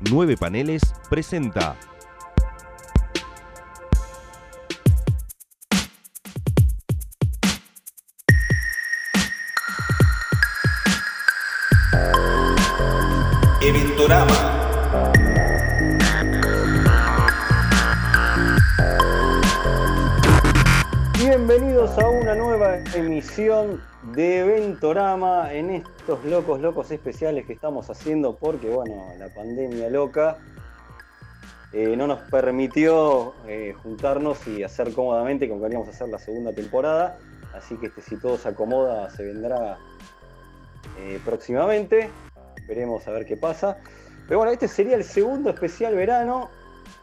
Nueve Paneles presenta. Emisión de Eventorama en estos locos, locos especiales que estamos haciendo porque, bueno, la pandemia loca eh, no nos permitió eh, juntarnos y hacer cómodamente como queríamos hacer la segunda temporada. Así que este, si todo se acomoda, se vendrá eh, próximamente. Veremos a ver qué pasa. Pero bueno, este sería el segundo especial verano,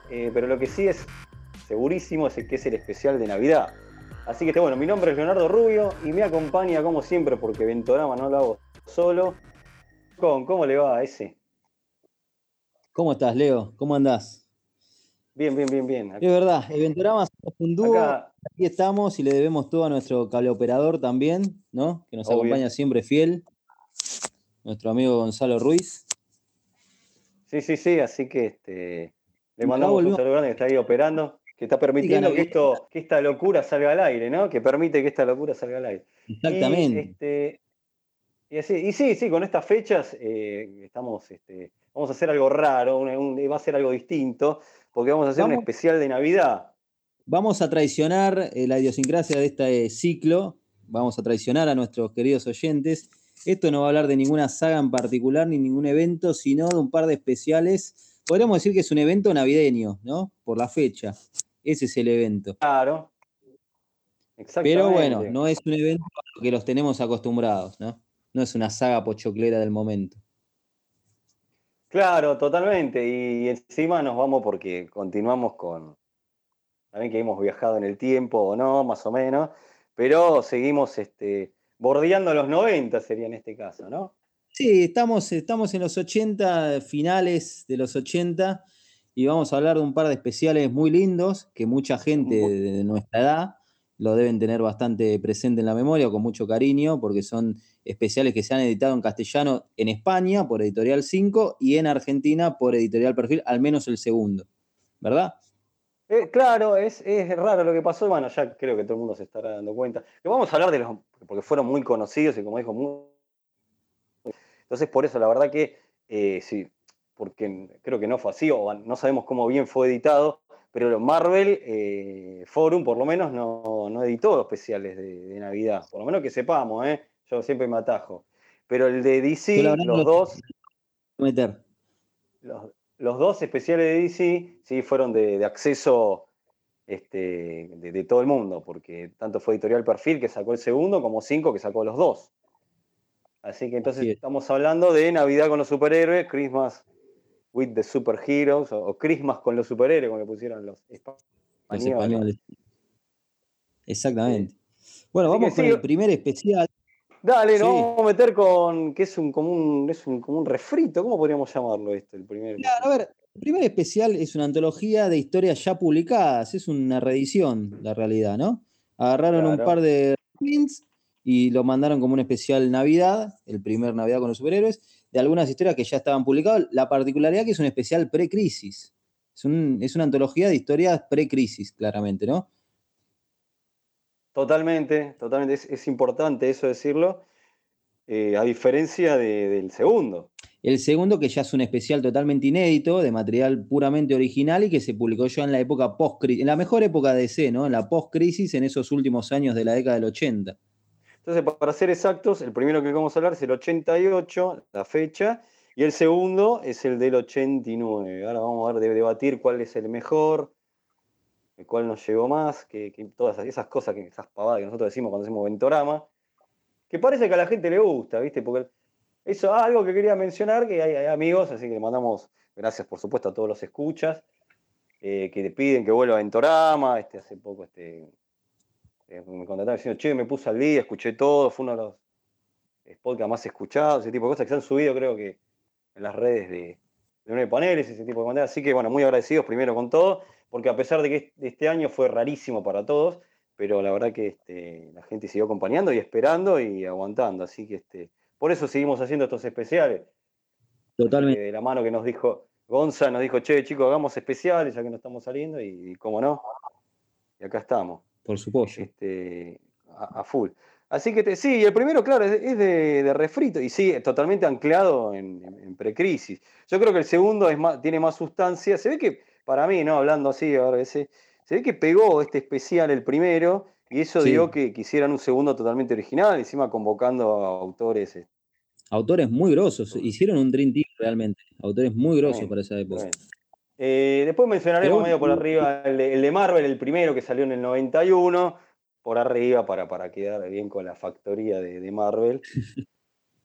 pero lo que sí es segurísimo es que es el especial de Navidad. Así que bueno, mi nombre es Leonardo Rubio y me acompaña como siempre, porque Ventorama no lo hago solo. Con, ¿Cómo le va a ese? ¿Cómo estás, Leo? ¿Cómo andás? Bien, bien, bien, bien. Es verdad, Ventorama somos un dúo. Aquí estamos y le debemos todo a nuestro cable operador también, ¿no? Que nos acompaña siempre fiel. Nuestro amigo Gonzalo Ruiz. Sí, sí, sí, así que este, le mandamos un saludo grande que está ahí operando que está permitiendo que, esto, que esta locura salga al aire, ¿no? Que permite que esta locura salga al aire. Exactamente. Y, este, y, sí, sí, con estas fechas eh, estamos, este, vamos a hacer algo raro, va a ser algo distinto, porque vamos a hacer un especial de Navidad. Vamos a traicionar eh, la idiosincrasia de este ciclo, vamos a traicionar a nuestros queridos oyentes. Esto no va a hablar de ninguna saga en particular ni ningún evento, sino de un par de especiales. Podríamos decir que es un evento navideño, ¿no? Por la fecha. Ese es el evento. Claro. Exactamente. Pero bueno, no es un evento que los tenemos acostumbrados, ¿no? No es una saga pochoclera del momento. Claro, totalmente. Y encima nos vamos porque continuamos con. También que hemos viajado en el tiempo o no, más o menos. Pero seguimos este, bordeando los 90, sería en este caso, ¿no? Sí, estamos, estamos en los 80, finales de los 80 y vamos a hablar de un par de especiales muy lindos que mucha gente de nuestra edad lo deben tener bastante presente en la memoria, con mucho cariño, porque son especiales que se han editado en castellano en España por Editorial 5 y en Argentina por Editorial Perfil, al menos el segundo, ¿verdad? Eh, claro, es, raro lo que pasó, bueno, ya creo que todo el mundo se estará dando cuenta. Que vamos a hablar de los, porque fueron muy conocidos y como dijo, muy... entonces por eso la verdad que eh, sí, porque creo que no fue así, o no sabemos cómo bien fue editado, pero Marvel eh, Forum por lo menos no, no editó especiales de, Navidad, por lo menos que sepamos, ¿eh? yo siempre me atajo. Pero el de DC, los dos... Meter. Los, dos especiales de DC sí fueron de, acceso este, de, todo el mundo, porque tanto fue Editorial Perfil que sacó el segundo, como Cinco que sacó los dos. Así que entonces estamos hablando de Navidad con los superhéroes, Christmas with the Superheroes o, Christmas con los superhéroes, como le pusieron los españoles. Exactamente. Bueno, vamos con el primer especial. Dale, nos vamos a meter con, que es un común, es un, como un refrito, ¿cómo podríamos llamarlo esto? El primer a ver, el primer especial es una antología de historias ya publicadas, es una reedición, la realidad, ¿no? Agarraron un par de prints y lo mandaron como un especial Navidad, el primer Navidad con los superhéroes, de algunas historias que ya estaban publicadas. La particularidad que es un especial pre-crisis. Es, una antología de historias pre-crisis, claramente, ¿no? Totalmente, totalmente. Es, importante eso decirlo, eh, a diferencia del segundo. El segundo, que ya es un especial totalmente inédito, de material puramente original y que se publicó ya en la época post-crisis, en la mejor época de C, ¿no? En la post-crisis, en esos últimos años de la década del 80. Entonces, para ser exactos, el primero que vamos a hablar es el 88, la fecha, y el segundo es el del 89. Ahora vamos a ver, de debatir cuál es el mejor, cuál nos llegó más, que, todas esas cosas, que, esas pavadas que nosotros decimos cuando hacemos Ventorama, que parece que a la gente le gusta, ¿viste? Porque eso, ah, algo que quería mencionar, que hay, amigos, así que le mandamos gracias, por supuesto, a todos los escuchas, eh, que le piden que vuelva a Ventorama, este, hace poco este, eh, me contactaron diciendo, che, me puse al día, escuché todo, fue uno de los eh, podcasts más escuchados, ese tipo de cosas que se han subido, creo que en las redes de, de paneles, ese tipo de manera. Así que, bueno, muy agradecidos primero con todo, porque a pesar de que este año fue rarísimo para todos, pero la verdad que este, la gente siguió acompañando y esperando y aguantando. Así que este, por eso seguimos haciendo estos especiales. Totalmente. de la mano que nos dijo, Gonza nos dijo, che, chicos, hagamos especiales ya que no estamos saliendo, y, y cómo no, y acá estamos. Por supuesto. Este, a, a full. Así que te- sí, el primero, claro, es, es de, de refrito y sí, totalmente anclado en, precrisis. Yo creo que el segundo es más, tiene más sustancia. Se ve que, para mí, ¿no? Hablando así, ahora ese, se ve que pegó este especial el primero y eso Sí. dio que quisieran un segundo totalmente original, encima convocando a autores. este, Autores muy grosos. Hicieron un Dream Team realmente. Autores muy grosos para esa época. Eh, después mencionaremos medio por arriba el de, el de Marvel, el primero que salió en el 91, por arriba para, para quedar bien con la factoría de, de Marvel.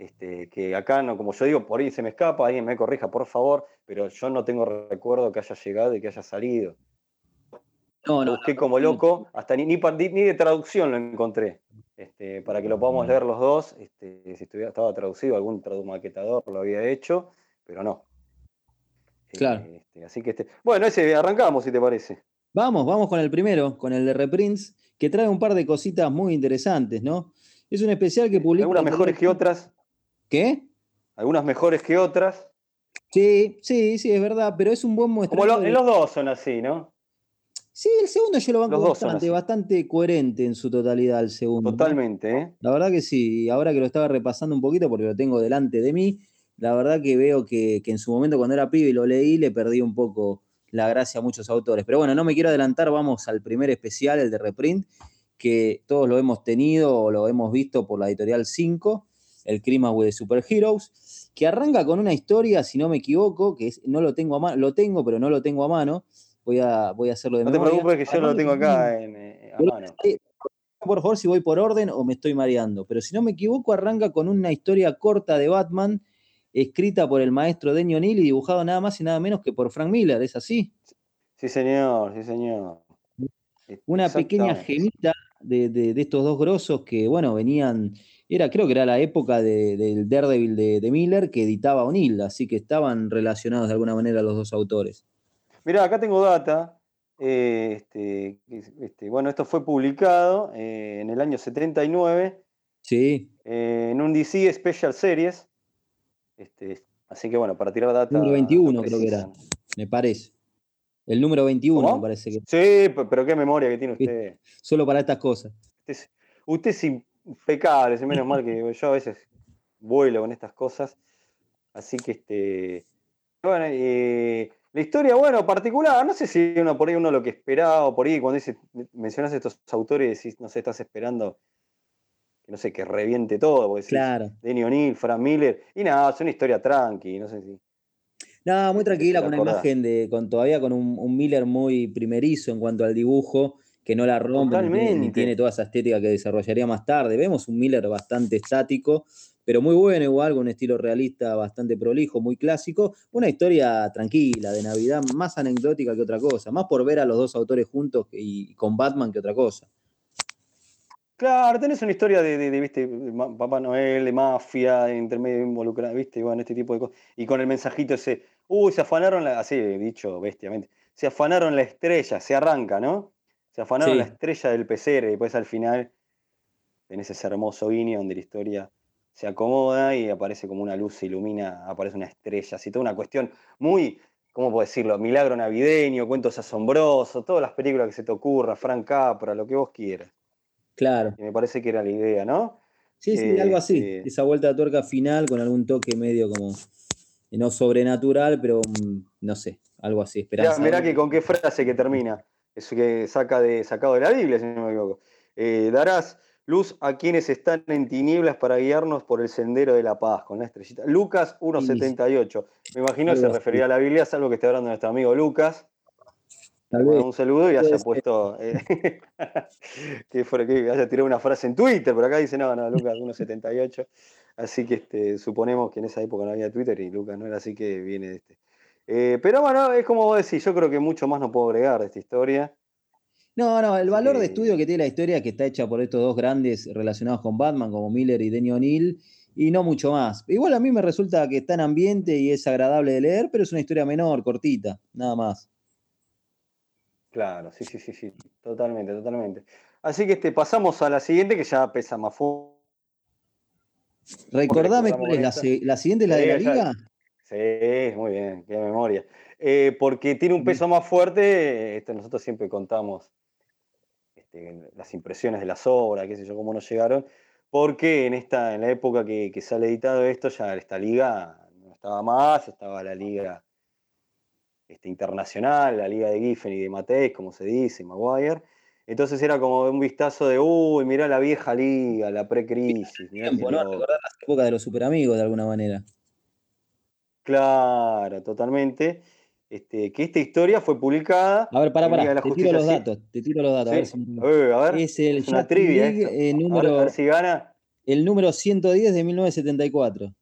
Este, que acá, no, como yo digo, por ahí se me escapa, alguien me corrija, por favor, pero yo no tengo recuerdo que haya llegado y que haya salido. No, no, busqué como loco, hasta ni, ni, de traducción lo encontré. Este, para que lo podamos leer los dos, este, si estuviera, estaba traducido, algún tradumaquetador lo había hecho, pero no. Claro. Este, así que este. Bueno, ese arrancamos, si te parece. Vamos, vamos con el primero, con el de Reprints, que trae un par de cositas muy interesantes, ¿no? Es un especial que publica. Algunas mejores que otras, ¿Qué? algunas mejores que otras. Sí, sí, sí, es verdad, pero es un buen Como muestreo. lo- de- en los dos son así, ¿no? Sí, el segundo yo lo banco bastante, bastante coherente en su totalidad, el segundo. Totalmente, ¿eh? La verdad que sí, ahora que lo estaba repasando un poquito porque lo tengo delante de mí, la verdad que veo que, que en su momento cuando era pibe y lo leí, le perdí un poco la gracia a muchos autores. Pero bueno, no me quiero adelantar, vamos al primer especial, el de reprint, que todos lo hemos tenido o lo hemos visto por la editorial 5, el Crimas with the Superheroes, que arranca con una historia, si no me equivoco, que es- no lo tengo a mano, lo tengo, pero no lo tengo a mano. Voy a, voy a hacerlo de No te memoria. preocupes que yo lo tengo acá en, eh, a mano. por favor si voy por orden o me estoy mareando, pero si no me equivoco, arranca con una historia corta de Batman, escrita por el maestro Denny O'Neill y dibujado nada más y nada menos que por Frank Miller, ¿es así? Sí, señor, sí, señor. Una pequeña gemita de, de- de estos dos grosos que, bueno, venían, era creo que era la época de- del Daredevil de, de Miller que editaba O'Neill, así que estaban relacionados de alguna manera los dos autores. Mirá, acá tengo data. eh, este, este, bueno, esto fue publicado eh, en el año 79 Sí, eh, en un DC Special Series. Este, así que bueno, para tirar data. Número 21 creo que era. me parece. El número 21 ¿Cómo? me parece que Sí, pe- pero qué memoria que tiene usted. solo para estas cosas. Usted es, usted es impecable, es menos mal que yo a veces vuelo con estas cosas. Así que este. Bueno, eh, la historia, bueno, particular, no sé si uno por ahí uno lo que esperaba, o por ahí cuando dice, mencionas estos autores, decís, no sé, estás esperando que no sé, que reviente todo, porque decís, Claro. Denny O'Neill, Frank Miller, y nada, es una historia tranqui, no sé si. No, muy tranquila, con una acordás. imagen de, con todavía con un, un Miller muy primerizo en cuanto al dibujo, que no la rompe, ni tiene toda esa estética que desarrollaría más tarde. Vemos un Miller bastante estático, pero muy bueno igual, con un estilo realista bastante prolijo, muy clásico. Una historia tranquila, de Navidad, más anecdótica que otra cosa, más por ver a los dos autores juntos y con Batman que otra cosa. Claro, tenés una historia de, de- de, ¿viste? Papá Noel, de mafia, entre medio involucrada, ¿viste? Bueno, este tipo de cosas. Y con el mensajito ese, uy, se afanaron, la, así dicho bestiamente, se afanaron la estrella, se arranca, ¿no? Se afanaron Sí. la estrella del pesebre, y después al final tenés ese hermoso guiño donde la historia se acomoda y aparece como una luz, se ilumina, aparece una estrella, así toda una cuestión muy, ¿cómo puedo decirlo? Milagro navideño, cuentos asombrosos, todas las películas que se te ocurra, Frank Capra, lo que vos quieras. Claro. Y me parece que era la idea, ¿no? Sí, sí, algo así. Este- Esa vuelta de tuerca final con algún toque medio como, eh, no sobrenatural, pero mm, no sé, algo así. Esperanza. mirá que con qué frase que termina. Eso que saca de, sacado de la Biblia, si no me equivoco. Eh, darás luz a quienes están en tinieblas para guiarnos por el sendero de la paz, con la estrellita. Lucas 1.78. Me imagino que se refería a la Biblia, salvo que esté hablando nuestro amigo Lucas. Un saludo y haya puesto. eh, que, fuera, que haya tirado una frase en Twitter, pero acá dice no, no, Lucas 1.78. Así que este, suponemos que en esa época no había Twitter y Lucas no era así que viene de este. Eh, pero bueno, es como vos decís, yo creo que mucho más no puedo agregar de esta historia. No, no, el valor de estudio que tiene la historia que está hecha por estos dos grandes relacionados con Batman, como Miller y Denny O'Neill, y no mucho más. Igual a mí me resulta que está en ambiente y es agradable de leer, pero es una historia menor, cortita, nada más. Claro, sí, sí, sí, sí, totalmente, totalmente. Así que este, pasamos a la siguiente que ya pesa más fuerte. Recordame cuál es la, la siguiente, es la de la ya- liga. Sí, muy bien, qué memoria. Eh, porque tiene un peso más fuerte, este, nosotros siempre contamos este, las impresiones de las obras, qué sé yo, cómo nos llegaron, porque en, esta, en la época que, que sale editado esto, ya esta liga no estaba más, estaba la liga este, internacional, la liga de Giffen y de Mateis, como se dice, Maguire. Entonces era como un vistazo de, uy, mirá la vieja liga, la pre-crisis. Tiempo, ¿no? Recordar las épocas de los superamigos de alguna manera. Claro, totalmente. Este, que esta historia fue publicada. A ver, para, para, te tiro los datos, te tiro los datos. A, ver, a, ver, es el una trivia. Eh, número, a ver, si gana. El número 110 de 1974.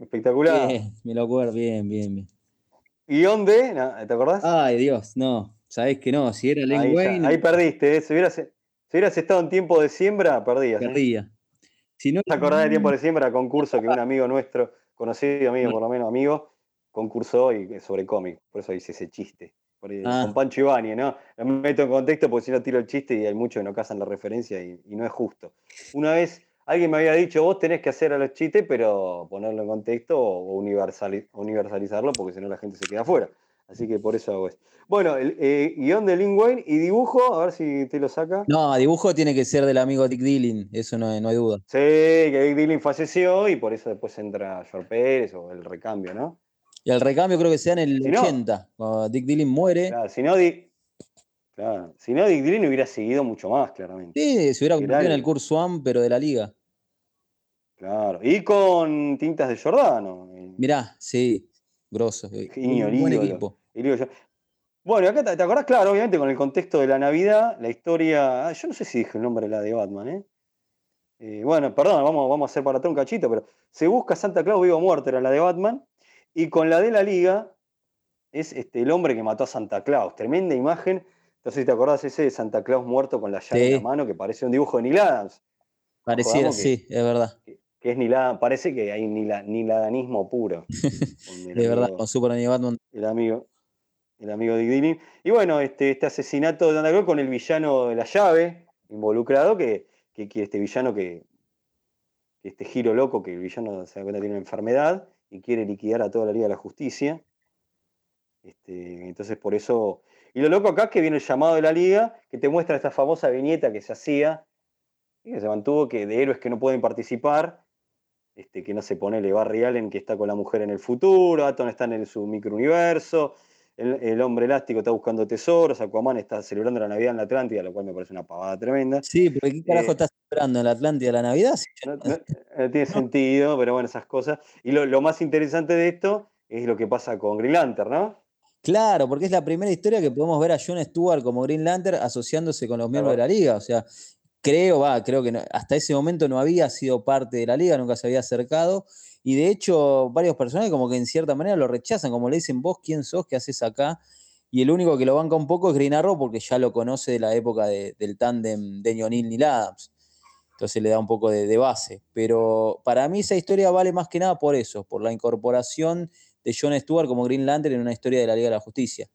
Espectacular. me lo acuerdo, bien, bien, bien. ¿Y dónde? ¿Te acordás? Ay, Dios, no. Sabés que no, si era Len ahí, Wayne. Ahí perdiste, ¿eh? si, hubieras, si, estado en tiempo de siembra, perdías. ¿eh? Perdía. Si no, ¿Te acordás de tiempo de siembra? Concurso que un amigo nuestro, conocido amigo, por lo menos amigo, concursó y, sobre cómic, por eso hice ese chiste. Ah. Con Pancho Ibáñez, ¿no? Me meto en contexto porque si no tiro el chiste y hay muchos que no cazan la referencia y, no es justo. Una vez alguien me había dicho, vos tenés que hacer a los chistes, pero ponerlo en contexto o universalizarlo porque si no la gente se queda afuera. Así que por eso hago esto. Bueno, el eh, guion de Lin Wayne y dibujo, a ver si te lo saca. No, dibujo tiene que ser del amigo Dick Dillon, eso no, no hay duda. Sí, que Dick Dillon falleció y por eso después entra George Pérez o el recambio, ¿no? Y el recambio creo que sea en el 80, cuando Dick Dillon muere. Claro, si no, Dick, si no, Dick Dillon hubiera seguido mucho más, claramente. Sí, se hubiera convertido en el curso AM, pero de la liga. Claro, y con tintas de Jordano. Mirá, sí, grosso. Eh, buen equipo. Bueno, acá te, acordás, claro, obviamente con el contexto de la Navidad, la historia. Ah, yo no sé si dije el nombre de la de Batman, ¿eh? eh bueno, perdón, vamos, vamos a hacer para atrás un cachito, pero se busca Santa Claus vivo o muerto, era la de Batman. Y con la de la Liga es este, el hombre que mató a Santa Claus. Tremenda imagen. Entonces, ¿te acordás ese de Santa Claus muerto con la llave en la mano que parece un dibujo de Neil Adams? Parecía, sí, es verdad. Que, es Neil parece que hay Niladanismo puro. de verdad, con Superman Batman. El amigo, el amigo de Dini. Y bueno, este, este asesinato de Santa Claus con el villano de la llave involucrado, que, que, este villano que, este giro loco, que el villano se da cuenta tiene una enfermedad y quiere liquidar a toda la Liga de la Justicia. Este, entonces, por eso. Y lo loco acá es que viene el llamado de la Liga, que te muestra esta famosa viñeta que se hacía, que se mantuvo, que de héroes que no pueden participar, este, que no se pone el Barry Allen que está con la mujer en el futuro, Atom está en su microuniverso, el, hombre elástico está buscando tesoros, Aquaman está celebrando la Navidad en la Atlántida, lo cual me parece una pavada tremenda. Sí, pero ¿qué carajo eh, está celebrando en la Atlántida la Navidad? No, tiene sentido, pero bueno, esas cosas. Y lo, más interesante de esto es lo que pasa con Green Lantern, ¿no? Claro, porque es la primera historia que podemos ver a John Stewart como Green Lantern asociándose con los miembros de la liga. O sea, creo, va, creo que hasta ese momento no había sido parte de la liga, nunca se había acercado. Y de hecho, varios personajes como que en cierta manera lo rechazan, como le dicen, vos quién sos, qué haces acá. Y el único que lo banca un poco es Green Arrow porque ya lo conoce de la época del tándem de O'Neill Neil Adams. Entonces le da un poco de, base. Pero para mí esa historia vale más que nada por eso, por la incorporación de John Stewart como Green Lantern en una historia de la Liga de la Justicia.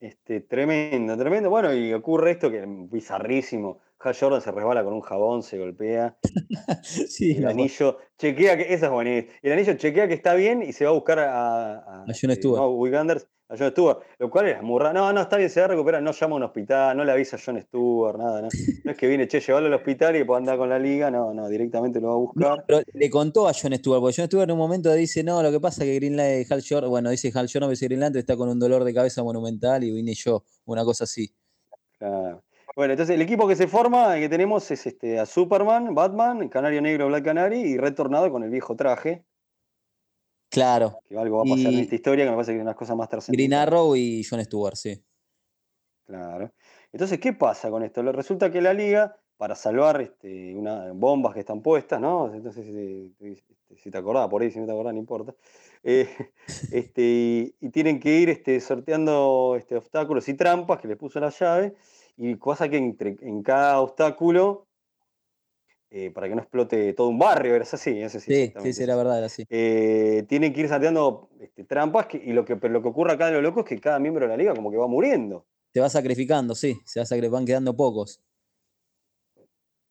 Este, tremendo, tremendo. Bueno, y ocurre esto que es bizarrísimo. Hal Jordan se resbala con un jabón, se golpea. sí, el anillo, chequea que, esa es El anillo chequea que está bien y se va a buscar a, a, a John Stewart. No, a John Stewart, lo cual es muy raro. No, no, está bien, se va a recuperar, no llama a un hospital, no le avisa a John Stewart, nada, ¿no? No es que viene, che, llevarlo al hospital y después andar con la liga, no, no, directamente lo va a buscar. pero le contó a John Stewart, porque John Stewart en un momento dice, no, lo que pasa es que Greenland, Hal Jordan, bueno, dice Hal Jordan, dice Greenland está con un dolor de cabeza monumental y vine yo, una cosa así. Claro. Bueno, entonces el equipo que se forma, que tenemos es este, a Superman, Batman, Canario Negro, Black Canary y Retornado con el viejo traje. Claro. Que algo va a pasar en esta historia que me parece que es unas cosas más trascendentales. Green Arrow y John Stewart, sí. Claro. Entonces, ¿qué pasa con esto? Resulta que la liga, para salvar este, una, bombas que están puestas, ¿no? Entonces, este, si te acordás, por ahí, si no te acordás, no importa. Eh, este, y, tienen que ir este, sorteando este, obstáculos y trampas que le puso la llave. Y cosa que entre, en cada obstáculo eh, para que no explote todo un barrio, era así, ese sí. Sí, sí, era verdad, era así. Eh, tienen que ir salteando este, trampas y lo que, lo que ocurre acá de lo loco es que cada miembro de la liga como que va muriendo. Se va sacrificando, sí, se va van quedando pocos.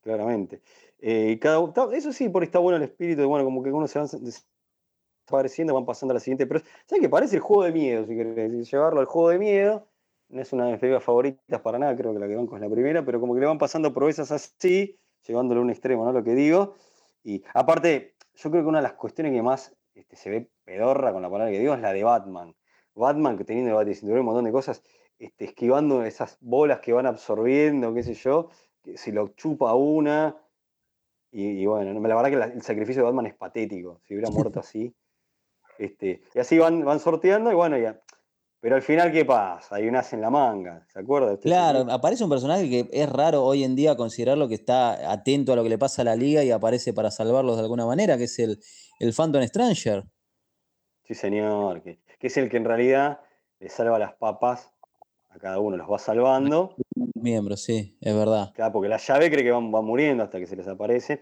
Claramente. Eh, cada, eso sí, por ahí está bueno el espíritu, de, bueno, como que uno se va apareciendo, van pasando a la siguiente. Pero, ¿sabes qué? Parece el juego de miedo, si querés llevarlo al juego de miedo. No es una de mis películas favoritas para nada, creo que la que banco es la primera, pero como que le van pasando proezas así, llevándolo a un extremo, ¿no? Lo que digo. Y aparte, yo creo que una de las cuestiones que más este, se ve pedorra con la palabra que digo es la de Batman. Batman, que teniendo el cinturón un montón de cosas, este, esquivando esas bolas que van absorbiendo, qué sé yo, que si lo chupa una. Y, bueno, la verdad que el sacrificio de Batman es patético. Si hubiera muerto así. Este, y así van, van sorteando, y bueno, ya. Pero al final, ¿qué pasa? Hay un as en la manga, ¿se acuerda? claro, aparece un personaje que es raro hoy en día considerarlo que está atento a lo que le pasa a la liga y aparece para salvarlos de alguna manera, que es el, el Phantom Stranger. Sí, señor, que, es el que en realidad le salva las papas a cada uno, los va salvando. Miembros, sí, es verdad. Claro, porque la llave cree que van, muriendo hasta que se les aparece.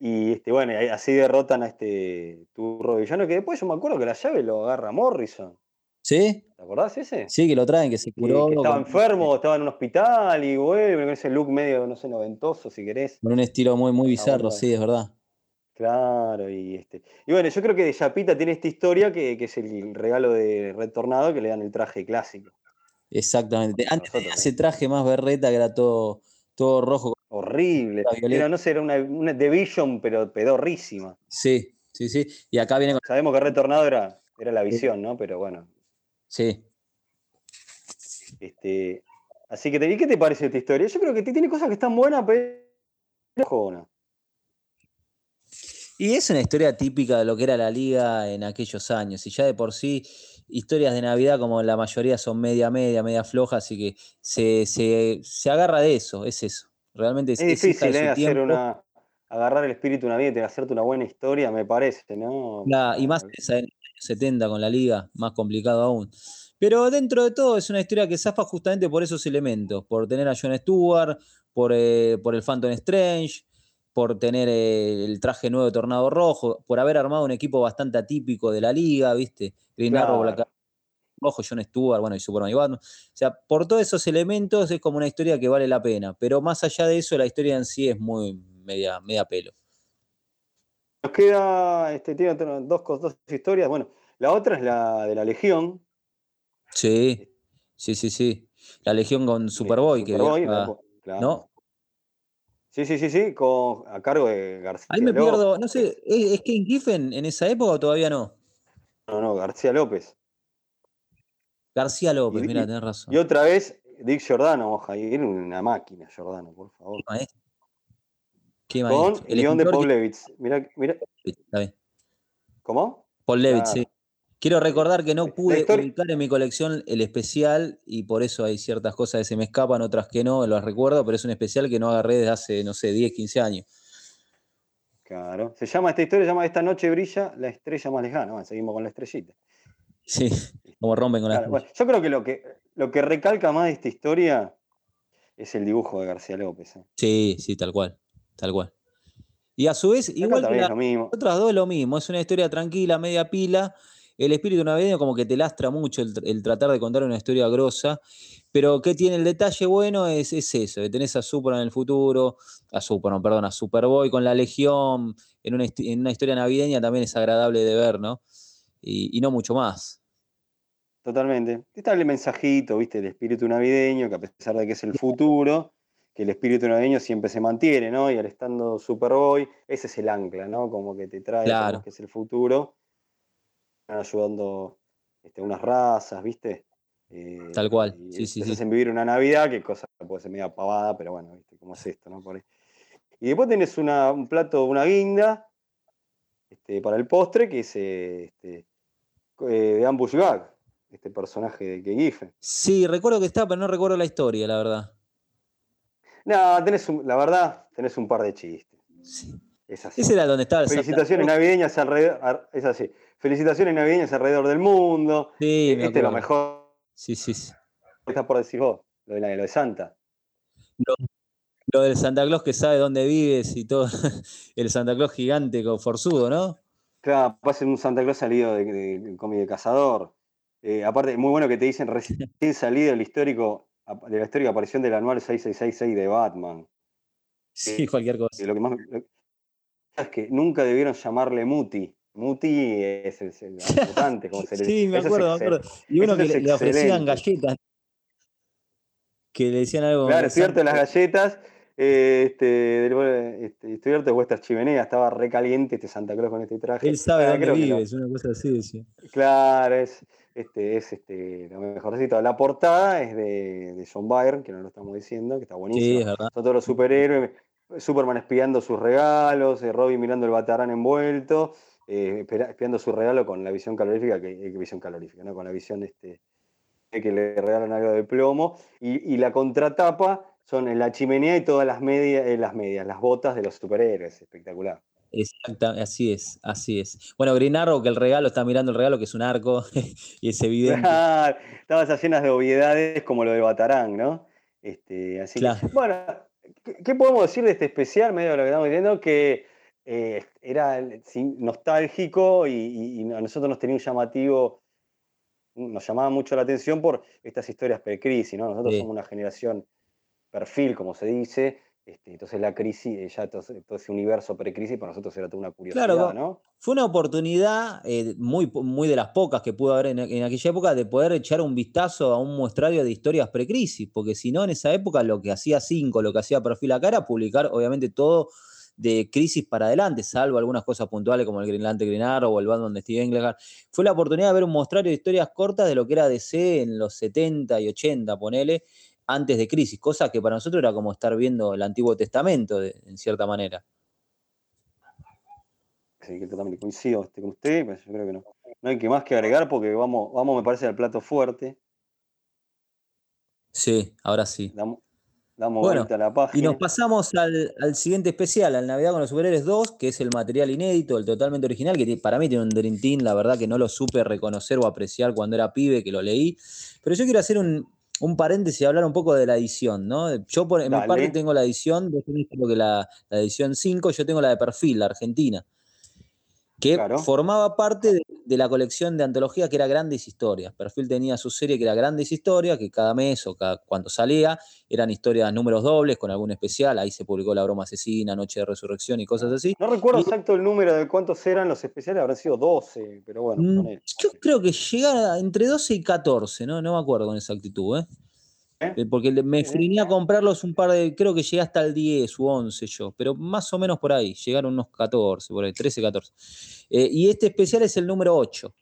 Y este, bueno, así derrotan a este turro villano, que después yo me acuerdo que la llave lo agarra Morrison. ¿Sí? ¿Te acordás ese? Sí, que lo traen, que se curó. estaba enfermo, estaba en un hospital y vuelve con ese look medio, no sé, noventoso, si querés. Con un estilo muy, muy bizarro, sí, es verdad. Claro, y este. Y bueno, yo creo que de Chapita tiene esta historia que, es el regalo de Red Tornado que le dan el traje clásico. Exactamente. Antes tenía ese traje más berreta que era todo, todo rojo. Horrible. Era, no sé, era una, una Vision, pero pedorrísima. Sí, sí, sí. Y acá viene Sabemos que Red Tornado era, era la visión, ¿no? Pero bueno. Sí. Este, así que, ¿qué te parece esta historia? Yo creo que tiene cosas que están buenas, pero y es una historia típica de lo que era la liga en aquellos años. Y ya de por sí, historias de Navidad, como la mayoría son media, media, media floja, así que se, agarra de eso, es eso. Realmente es, difícil ¿eh? hacer una, agarrar el espíritu navideño y hacerte una buena historia, me parece, ¿no? y más años 70 con la liga, más complicado aún. Pero dentro de todo es una historia que zafa justamente por esos elementos, por tener a John Stewart, por, eh, por el Phantom Strange, por tener eh, el traje nuevo de Tornado Rojo, por haber armado un equipo bastante atípico de la liga, ¿viste? Green Arrow, Rojo, John Stewart, bueno, y Superman y Batman. O sea, por todos esos elementos es como una historia que vale la pena, pero más allá de eso, la historia en sí es muy media, media pelo. Nos queda, este, tiene dos, dos historias. Bueno, la otra es la de la Legión. Sí, sí, sí, sí. La Legión con Superboy, que ¿no? Sí, sí, sí, sí, con, a cargo de García. Ahí me pierdo, no sé, ¿es, King Giffen en esa época o todavía no? No, no, García López. García López, mira, tenés razón. Y otra vez, Dick Giordano, ojalá, era una máquina, Giordano, por favor. Qué. Con el guion de Paul Levitz. Mira, mira. ¿Cómo? Paul Levitz, sí. Quiero recordar que no pude ubicar en mi colección el especial y por eso hay ciertas cosas que se me escapan, otras que no, lo recuerdo, pero es un especial que no agarré desde hace, no sé, 10, 15 años. Claro. Se llama, esta historia se llama Esta noche brilla la estrella más lejana. Bueno, seguimos con la estrellita. Sí, como rompen con la Yo creo que lo, que lo que recalca más de esta historia es el dibujo de García López. ¿eh? Sí, sí, tal cual, tal cual. Y a su vez, igual que la, otras dos lo mismo, es una historia tranquila, media pila, el espíritu navideño como que te lastra mucho el, tratar de contar una historia grosa, pero ¿qué tiene el detalle bueno? Es, eso, que tenés a Super en el futuro, a Super, no, perdón, a Superboy con la Legión, en una, historia navideña también es agradable de ver, ¿no? Y, no mucho más. Totalmente. Está el mensajito, ¿viste? El espíritu navideño, que a pesar de que es el futuro, que el espíritu navideño siempre se mantiene, ¿no? Y al estando Superboy, ese es el ancla, ¿no? Como que te trae que es el futuro ayudando este, unas razas, ¿viste? Eh, Tal cual, sí, sí, sí. hacen vivir una Navidad, que cosa puede ser media pavada, pero bueno, ¿viste? ¿Cómo es esto, no? Y después tenés un plato, una guinda, este, para el postre, que es este, eh, de Ambush Gag, este personaje de que Giffen. Sí, recuerdo que está, pero no recuerdo la historia, la verdad. No, tenés la verdad, tenés un par de chistes. Sí. Es así. Ese era donde estaba el Felicitaciones navideñas alrededor. Es así. Felicitaciones navideñas alrededor del mundo. Sí, este es lo mejor. Sí, sí, sí. ¿Qué estás por decir vos? Lo de, lo de Santa. Lo, del Santa Claus que sabe dónde vives y todo. El Santa Claus gigante con forzudo, ¿no? Claro, ser un Santa Claus salido de, de, de cazador. Eh, aparte, muy bueno que te dicen recién salido el histórico, de la histórica aparición del anual 6666 de Batman. Sí, cualquier cosa. lo que más es que nunca debieron llamarle Muti Muti es el, el amputante, como se le Sí, me acuerdo, me acuerdo. Y uno que le, le ofrecían galletas. Que le decían algo. Claro, de las galletas. eh, este, este, de vuestras chimeneas. Estaba re caliente este Santa Claus con este traje. Él sabe Ah, dónde vives, una cosa así decía. Claro, es, este, es este, lo mejorcito. La portada es de, de John Byrne, que no lo estamos diciendo, que está Sí, buenísimo. es verdad. Son todos los superhéroes. Superman espiando sus regalos, eh, Robin mirando el batarán envuelto, eh, espiando su regalo con la visión calorífica, que, eh, visión calorífica, ¿no? Con la visión este, de que le regalan algo de plomo. Y, y la contratapa son en la chimenea y todas las medias, eh, las medias, las botas de los superhéroes. Espectacular. Exacta, así es, así es. Bueno, Green Arrow, que el regalo está mirando el regalo, que es un arco, y es evidente. Claro, Estaban esas llenas de obviedades como lo de Batarán, ¿no? Este, así que, Claro. bueno, ¿qué, qué podemos decir de este especial? Medio de lo que estamos diciendo, que eh, era sí, nostálgico y, y- y a nosotros nos tenía un llamativo, nos llamaba mucho la atención por estas historias pre-crisis, ¿no? Nosotros Sí. somos una generación perfil, como se dice, este, entonces la crisis, eh, ya todo, ese- todo ese universo pre-crisis para nosotros era toda una curiosidad, Claro, ¿no? Fue una oportunidad eh, muy, muy de las pocas que pudo haber en, en aquella época de poder echar un vistazo a un muestrario de historias precrisis, porque si no, en esa época lo que hacía Cinco, lo que hacía Perfil acá era publicar, obviamente, todo de crisis para adelante, salvo algunas cosas puntuales como el Green Lantern Green Arrow o el Batman de Steve Englehart. Fue la oportunidad de ver un muestrario de historias cortas de lo que era DC en los 70 y 80, ponele, antes de crisis, cosa que para nosotros era como estar viendo el Antiguo Testamento, de- en cierta manera. Sí, que totalmente coincido este, con usted, pero yo creo que no. No hay que más que agregar porque vamos, vamos me parece, al plato fuerte. Sí, ahora sí. Damos, damos Bueno, vuelta a la Y página. nos pasamos al, al siguiente especial, al Navidad con los Superhéroes 2, que es el material inédito, el totalmente original, que para mí tiene un Dream Team, la verdad que no lo supe reconocer o apreciar cuando era pibe, que lo leí. Pero yo quiero hacer un, un paréntesis y hablar un poco de la edición, ¿no? Yo por, en mi parte tengo la edición, vos tenés creo que la, la edición 5, yo tengo la de perfil, la argentina, que Claro. formaba parte de, de la colección de antología que era Grandes Historias. Perfil tenía su serie que era Grandes Historias, que cada mes o cada, cuando salía eran historias números dobles con algún especial. Ahí se publicó La Broma Asesina, Noche de Resurrección y cosas así. No recuerdo Y- exacto el número de cuántos eran los especiales, habrán sido 12, pero bueno, Mm. Yo creo que llegaba entre 12 y 14, ¿no? No me acuerdo con exactitud, ¿eh? ¿Eh? Eh, Porque me Sí. friné a comprarlos un par de, creo que llegué hasta el 10 u 11 yo, pero más o menos por ahí, llegaron unos 14, por ahí, 13, 14. Eh, y este especial es el número 8.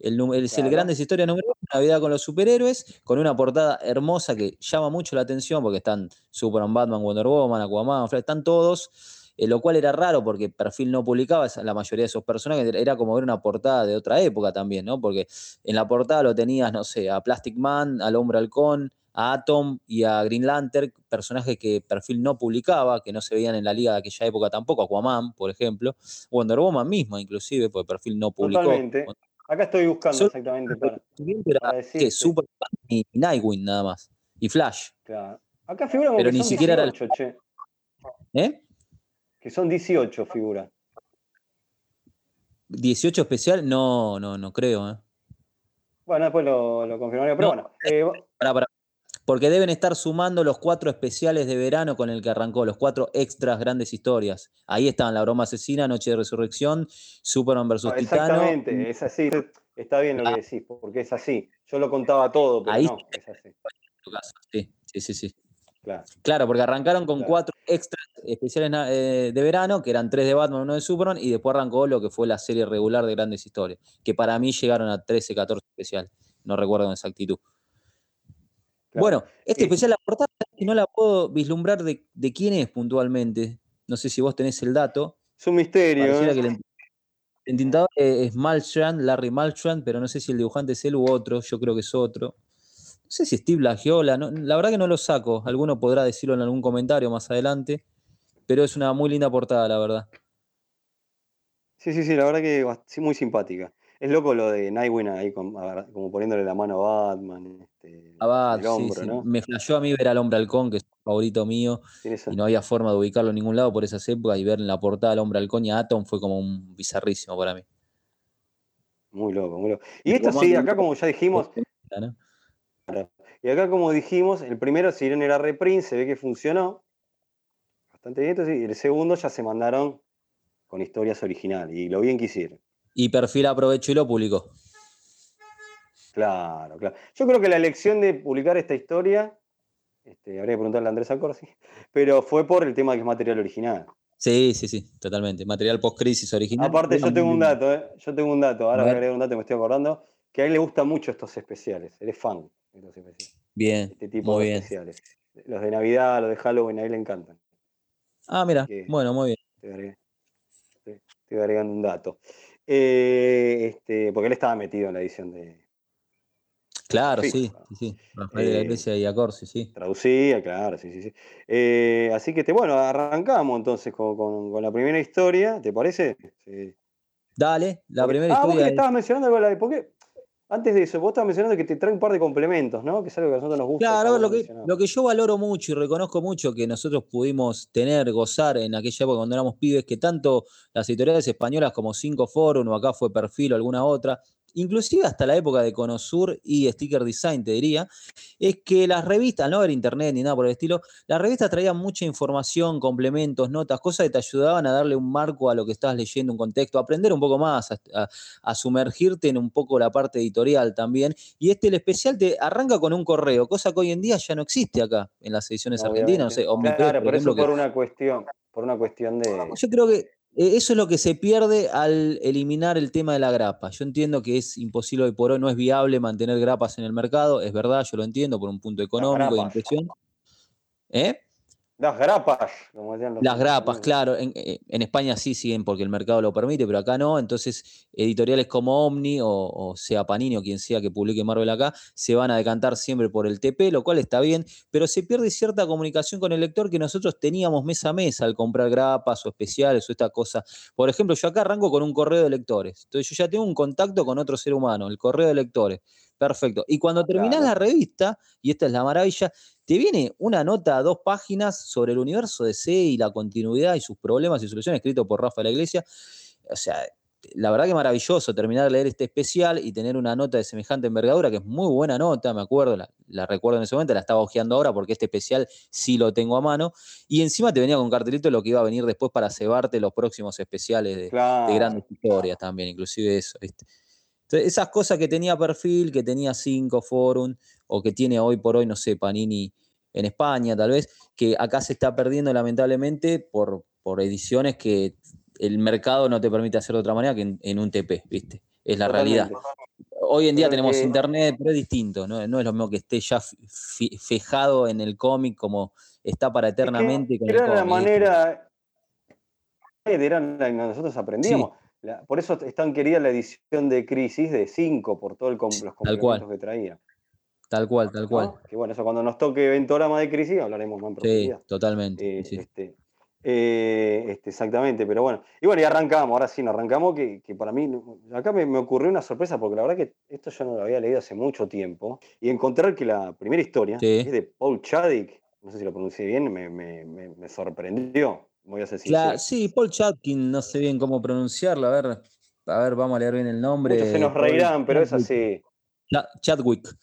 El, el Claro. Grandes Historias número 8, Navidad con los superhéroes, con una portada hermosa que llama mucho la atención porque están Superman, Batman, Wonder Woman, Aquaman, Flash, están todos, eh, lo cual era raro porque Perfil no publicaba la mayoría de esos personajes, era- como ver una portada de otra época también, ¿no? Porque en la portada lo tenías, no sé, a Plastic Man, al Hombre Halcón, a Atom y a Green Lantern, personajes que Perfil no publicaba, que no se veían en la liga de aquella época tampoco, Aquaman, por ejemplo, Wonder Woman misma inclusive, porque Perfil no publicó. Totalmente. Acá estoy buscando exactamente para. Para decirte. Superman y Nightwing nada más, y Flash, claro. Acá figura como Pero que ni son siquiera era el- 18, che. ¿eh? Que son 18 figura. 18 especial, no, no, no creo, ¿eh? Bueno, después lo, lo confirmaré. Pero No. bueno, eh. Porque deben estar sumando los cuatro especiales de verano con el que arrancó, los cuatro extras grandes historias. Ahí estaban La Broma Asesina, Noche de Resurrección, Superman vs. no, Titano. exactamente, es así. Está bien lo que decís, porque es así. Yo lo contaba todo, pero Ahí no, es así. Sí, sí, sí, sí. Claro. Claro, porque arrancaron con Claro. cuatro extras especiales eh, de verano, que eran tres de Batman, uno de Superman, y después arrancó lo que fue la serie regular de grandes historias, que para mí llegaron a 13, 14 especiales. No recuerdo con exactitud. Claro. Bueno, este Eh, especial, la portada, que no la puedo vislumbrar de, de quién es puntualmente. No sé si vos tenés el dato. Es un misterio. Pareciera ¿eh? que el, ent- el entintador es Malstrand, Larry Malstrand, pero no sé si el dibujante es él u otro. Yo creo que es otro. No sé si Steve Lagiola. no- la verdad que no lo saco. Alguno podrá decirlo en algún comentario más adelante. Pero es una muy linda portada, la verdad. Sí, sí, sí, la verdad que muy simpática. Es loco lo de Nightwing ahí como poniéndole la mano a Batman, este, hombro, sí. ¿no? Me flashó a mí ver al hombre halcón, que es un favorito mío, y no había forma de ubicarlo en ningún lado por esas épocas, y ver en la portada al hombre halcón y a Atom fue como un bizarrísimo para mí. Muy loco, muy loco. Y Y esto sí, acá como ya dijimos, ¿no? Y acá como dijimos, el primero, si bien era reprint, se ve que funcionó bastante bien, entonces, y el segundo ya se mandaron con historias originales y lo bien que hicieron. Y perfil aprovechó y lo publicó. Claro, claro. Yo creo que la elección de publicar esta historia, este, habría que preguntarle a Andrés Acorsi, pero fue por el tema de que es material original. Sí, sí, sí, totalmente. Material post-crisis original. Aparte, yo tengo un dato, ¿eh? Yo tengo un dato, ahora voy a agregar un dato, me estoy acordando, que a él le gustan mucho estos especiales, él es fan de. Bien, Este tipo muy de bien. especiales. Los de Navidad, los de Halloween, a él le encantan. Ah, mira, que- bueno, muy bien. Agregando, estoy- estoy agregando un dato. Eh, este, porque él estaba metido en la edición de Claro, Sí, sí, de la Iglesia y Acorsi, sí. traducida, claro, sí, sí, sí. Eh, así que, este, bueno, arrancamos entonces con, con- con la primera historia, ¿te parece? Sí. Dale, la Porque- primera ah, historia. es- estabas mencionando algo, de la- ¿por qué? Antes de eso, vos estabas mencionando que te trae un par de complementos, ¿no? Que es algo que a nosotros nos gusta. Claro, lo que, lo que yo valoro mucho y reconozco mucho que nosotros pudimos tener, gozar en aquella época cuando éramos pibes, que tanto las editoriales españolas como Cinco Forum o acá fue Perfil o alguna otra, inclusive hasta la época de Conosur y Sticker Design, te diría, es que las revistas, no haber internet ni nada por el estilo, las revistas traían mucha información, complementos, notas, cosas que te ayudaban a darle un marco a lo que estabas leyendo, un contexto, a aprender un poco más, a, a- a sumergirte en un poco la parte editorial también. Y este, el especial, te arranca con un correo, cosa que hoy en día ya no existe acá en las ediciones argentinas, no sé, Claro, por pero eso que- por una cuestión, por una cuestión de. yo creo que eso es lo que se pierde al eliminar el tema de la grapa. Yo entiendo que es imposible hoy por hoy, no es viable mantener grapas en el mercado, es verdad, yo lo entiendo por un punto económico grapas. impresión. ¿Eh? Las grapas, como decían los Las grapas, claro. En, eh, en España sí siguen porque el mercado lo permite, pero acá no. Entonces, editoriales como Omni o, o sea Panini o quien sea que publique Marvel acá, se van a decantar siempre por el TP, lo cual está bien, pero se pierde cierta comunicación con el lector que nosotros teníamos mes a mes al comprar grapas o especiales o esta cosa. Por ejemplo, yo acá arranco con un correo de lectores. Entonces, yo ya tengo un contacto con otro ser humano, el correo de lectores. Perfecto. Y cuando terminás Claro. la revista, y esta es la maravilla, te viene una nota a dos páginas sobre el universo de C y la continuidad y sus problemas y soluciones, escrito por Rafa de la Iglesia. O sea, la verdad que maravilloso terminar de leer este especial y tener una nota de semejante envergadura, que es muy buena nota, me acuerdo, la, la recuerdo en ese momento, la estaba hojeando ahora porque este especial sí lo tengo a mano. Y encima te venía con cartelito lo que iba a venir después para cebarte los próximos especiales de, Claro. de grandes historias también, inclusive eso. ¿viste? Entonces, esas cosas que tenía perfil, que tenía cinco forum, o que tiene hoy por hoy, no sé, Panini en España, tal vez, que acá se está perdiendo lamentablemente por, por ediciones que el mercado no te permite hacer de otra manera que en, en un TP, ¿viste? Es la realidad. Hoy en día tenemos que- internet, pero es distinto, ¿no? No es lo mismo que esté ya fi- fijado en el cómic como está para Es que eternamente el era la manera. Era la que nosotros aprendíamos. La- por eso es tan querida la edición de Crisis de 5, por todos los complementos que traía. Tal cual, tal ¿no? cual. Que bueno, eso cuando nos toque Ventorama de Crisis hablaremos más en Sí, profundidad. totalmente. Eh, sí. este, eh, este, exactamente, pero bueno. Y bueno, y arrancamos, ahora sí, nos arrancamos, que, que para mí, acá me, me ocurrió una sorpresa, porque la verdad que esto yo no lo había leído hace mucho tiempo, y encontrar que la primera historia Sí. es de Paul Chadwick, no sé si lo pronuncié bien, me, me- me- me sorprendió, voy a ser sí, Paul Chatkin, no sé bien cómo pronunciarlo. A ver, a ver, vamos a leer bien el nombre. Muchos se nos reirán, pero es así. Cha- Chadwick.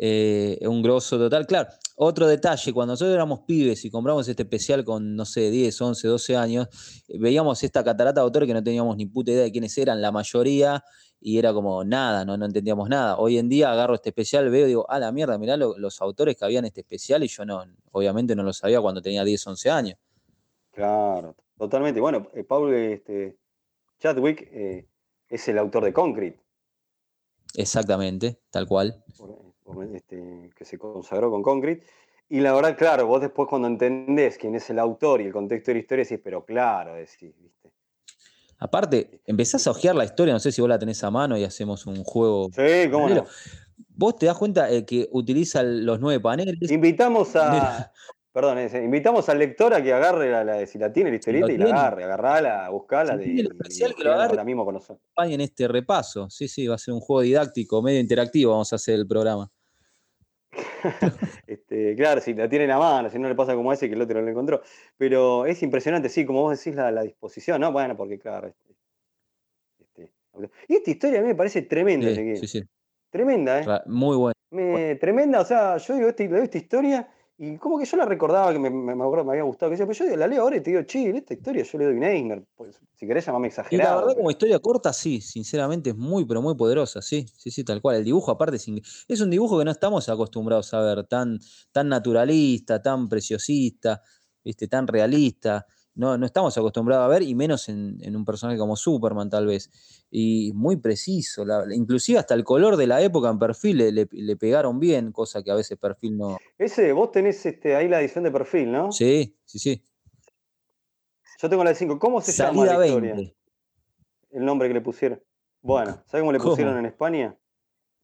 Eh, un grosso total. Claro, otro detalle, cuando nosotros éramos pibes y compramos este especial con, no sé, 10, 11, 12 años, eh, veíamos esta catarata de autores que no teníamos ni puta idea de quiénes eran, la mayoría, y era como nada, no, no entendíamos nada. Hoy en día agarro este especial, veo y digo, ah, la mierda, mirá lo- los autores que habían este especial, y yo no, obviamente no lo sabía cuando tenía 10, 11 años. Claro, totalmente. Bueno, eh, Paul este, Chadwick eh, es el autor de Concrete. Exactamente, tal cual. por- por, este, que se consagró con Concrete. Y la verdad, claro, vos después cuando entendés quién es el autor y el contexto de la historia, decís, pero claro, decís, ¿viste? Aparte, empezás a ojear la historia, no sé si vos la tenés a mano y hacemos un juego. Sí, cómo no. Vos te das cuenta eh, que utiliza los nueve paneles. Invitamos a. Perdón, ese, invitamos al lector a que agarre la, la- si la tiene la historieta y la agarre, agarrala, buscala Si de, especial, que lo agarre. ahora mismo con en este repaso. Sí, sí, va a ser un juego didáctico, medio interactivo, vamos a hacer el programa. Este, claro, si la tiene en la mano, si no le pasa como a ese que el otro no lo encontró. Pero es impresionante, sí, como vos decís, la, la disposición, ¿no? Bueno, porque claro. este, este, y esta historia a mí me parece tremenda, Sí, sí, sí. Tremenda, ¿eh? Muy bueno. Me- tremenda, o sea, yo digo, leo esta historia Y como que yo la recordaba que me, me, me había gustado, que yo, pero yo la leo ahora y te digo, che, esta historia yo le doy un Eisner. Pues, si querés llamarme Y exagerado. la verdad, pero- como historia corta, sí, sinceramente es muy, pero muy poderosa, sí, sí, sí, tal cual. El dibujo, aparte, es, es un dibujo que no estamos acostumbrados a ver, tan, tan naturalista, tan preciosista, ¿viste? tan realista. No, no estamos acostumbrados a ver, y menos en, en un personaje como Superman, tal vez. Y muy preciso, la- inclusive hasta el color de la época en perfil le, le- le pegaron bien, cosa que a veces perfil no. Ese, vos tenés este, ahí la edición de perfil, ¿no? Sí, sí, sí. Yo tengo la de 5. ¿Cómo se llama la historia? 20. El nombre que le pusieron. Bueno, ¿sabes cómo le ¿Cómo? pusieron en España?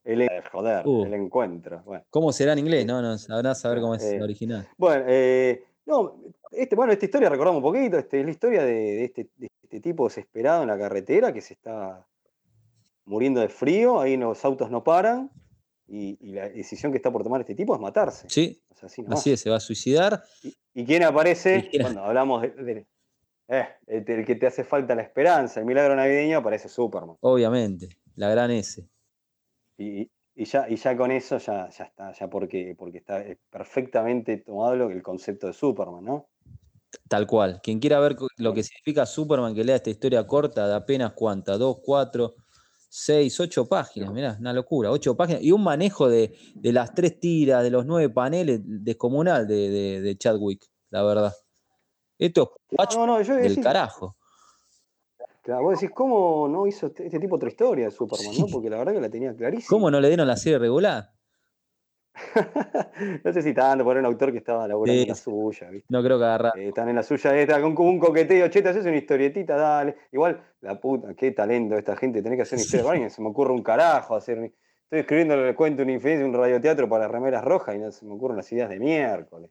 El, en- joder, Uh. el encuentro. Bueno, ¿Cómo será en inglés? No, no, sabrás saber cómo es Eh, la original. Bueno, eh, no, este, bueno, esta historia recordamos un poquito, este, es la historia de, de este, de este tipo desesperado en la carretera que se está muriendo de frío, ahí los autos no paran y, y la decisión que está por tomar este tipo es matarse. Sí, O sea, así es, se va a suicidar. ¿Y, y quién aparece? ¿Y quién- Cuando hablamos de, de- eh, el, el que te hace falta la esperanza, el milagro navideño, aparece Superman. Obviamente, la gran S. Y, y ya, y ya con eso ya, ya está, ya porque, porque está perfectamente tomado lo- el concepto de Superman, ¿no? Tal cual. Quien quiera ver lo que significa Superman, que lea esta historia corta de apenas cuántas, dos, cuatro, seis, ocho páginas, mirá, una locura, ocho páginas, y un manejo de, de las tres tiras, de los nueve paneles, descomunal de, de, de Chadwick, la verdad. Esto es No, no, yo del carajo. Claro, vos decís, ¿cómo no hizo este, este tipo otra historia de Superman, no? Porque la verdad que la tenía clarísima. ¿Cómo no le dieron la serie regular? no sé si tanto, por un autor que estaba laburando Sí, en la suya, ¿viste? No creo que agarrar. Eh, están en la suya, está con un coqueteo, che, te haces una historietita, dale. Igual, la puta, qué talento esta gente, tenés que hacer una historia. Bueno, se me ocurre un carajo hacer. un- Estoy escribiendo el cuento, una infidencia, un radioteatro para remeras rojas y no se me ocurren las ideas de miércoles.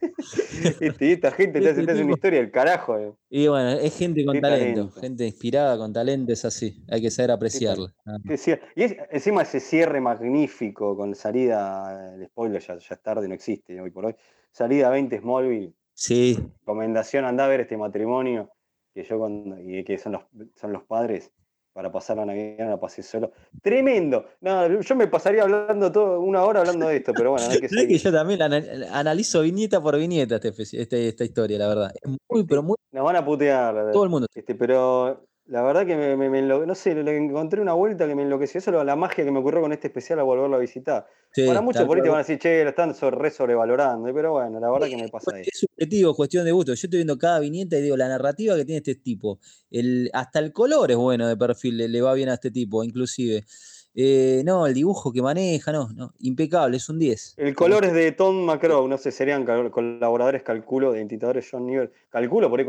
Este, y esta gente te hace, te hace una historia del carajo. eh. Y bueno, es gente con talento, talento. gente inspirada con talento, es así, hay que saber apreciarla. Ah, Qué cier- Y es- encima ese cierre magnífico con salida, el spoiler ya, ya es tarde, no existe hoy por hoy. Salida 20 Smallville, Sí, recomendación, anda a ver este matrimonio que yo cuando, y que son los, son los padres para pasar la Navidad la pasé solo. Tremendo. No, yo me pasaría hablando todo, una hora hablando de esto, pero bueno, no hay que que yo también analizo viñeta por viñeta este, espe- este- esta historia, la verdad. Es muy, pero muy. Nos van a putear. Todo el mundo. Este, pero la verdad que me, me- me enlo- no sé, le encontré una vuelta que me enloqueció. Eso es la magia que me ocurrió con este especial a volverlo a visitar. Sí, Para muchos por ahí te van a decir, che, lo están re sobrevalorando. Pero bueno, la verdad que me pasa eso. Es subjetivo, cuestión de gusto. Yo estoy viendo cada viñeta y digo, la narrativa que tiene este tipo, el, hasta el color es bueno de perfil, le, le va bien a este tipo, inclusive. Eh, no, el dibujo que maneja, no, no, impecable, es un 10. El color es de Tom McCrow, no sé, serían colaboradores, calculo, de editadores John Nivel. Calculo por ahí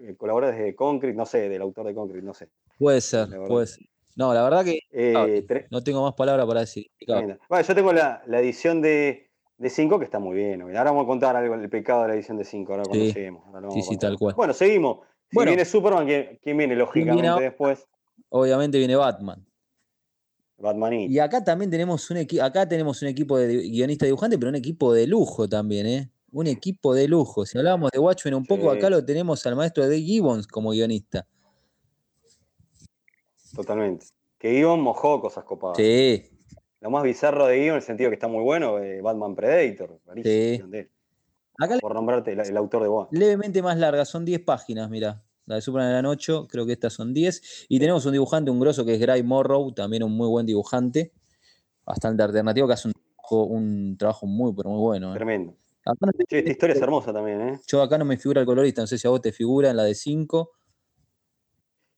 eh, colaboradores de Concrete, no sé, del autor de Concrete, no sé. Puede ser, puede ser. No, la verdad que Eh, no tengo más palabras para decir. Bueno, yo tengo la, la edición de 5 que está muy bien. Ahora vamos a contar algo, el pecado de la edición de 5, ahora cuando Sí. lleguemos. ahora Sí, sí, tal cual. Bueno, seguimos. Si Bueno. viene Superman, ¿quién, quién viene? Lógicamente ahora? después. Obviamente viene Batman. Batmanito. Y acá también tenemos un equipo, acá tenemos un equipo de guionista y dibujante, pero un equipo de lujo también, ¿eh? Un equipo de lujo. Si hablábamos de Watchmen un poco, Sí. acá lo tenemos al maestro de Gibbons como guionista. Totalmente. Que Gibbon mojó cosas copadas. Sí, Lo más bizarro de Gibbon, en el sentido que está muy bueno, eh, Batman Predator. Sí. acá Por nombrarte el, el autor de Batman. levemente más larga, son 10 páginas, mira. La de Superman eran 8, creo que estas son 10. Y tenemos un dibujante, un grosso que es Gray Morrow, también un muy buen dibujante. Bastante alternativo, que hace un, trabajo- un trabajo muy, pero muy bueno. ¿eh? Tremendo. No Che, esta historia es hermosa también, ¿eh? yo acá no me figura el colorista, no sé si a vos te figura en la de 5.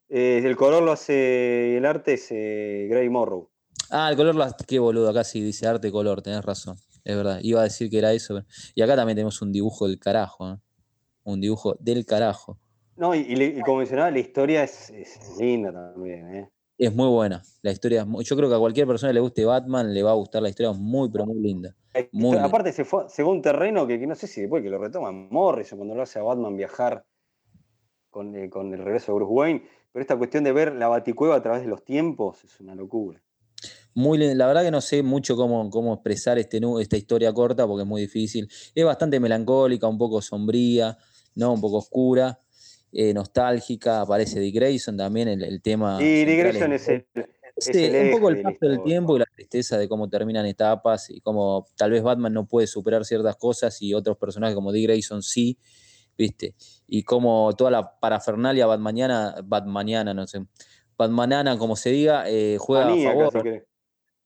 Eh, el color lo hace, el arte es eh, Gray Morrow. Ah, el color, las- qué boludo, acá sí dice arte color, tenés razón, es verdad. Iba a decir que era eso. pero- Y acá también tenemos un dibujo del carajo, ¿eh? Un dibujo del carajo. No, y, y y como mencionaba, la historia es, es linda también, ¿eh? Es muy buena. La historia es muy- Yo creo que a cualquier persona que le guste Batman le va a gustar la historia, es muy, pero muy linda. Muy aparte se fue, se fue un terreno que, que no sé si después que lo retoma Morrison cuando lo hace a Batman viajar con, eh, con el regreso de Bruce Wayne, pero esta cuestión de ver la baticueva a través de los tiempos es una locura. Muy. La verdad que no sé mucho cómo, cómo expresar este, esta historia corta porque es muy difícil. Es bastante melancólica, un poco sombría, ¿no? Un poco oscura, eh, nostálgica. Aparece Dick Grayson también, el, el tema. y Dick Grayson es el, Es Sí, el un poco el paso del tiempo y la tristeza de cómo terminan etapas y cómo tal vez Batman no puede superar ciertas cosas y otros personajes como Dick Grayson sí, ¿viste? Y cómo toda la parafernalia batmaniana, batmaniana, no sé, batmanana, como se diga, eh, juega a favor.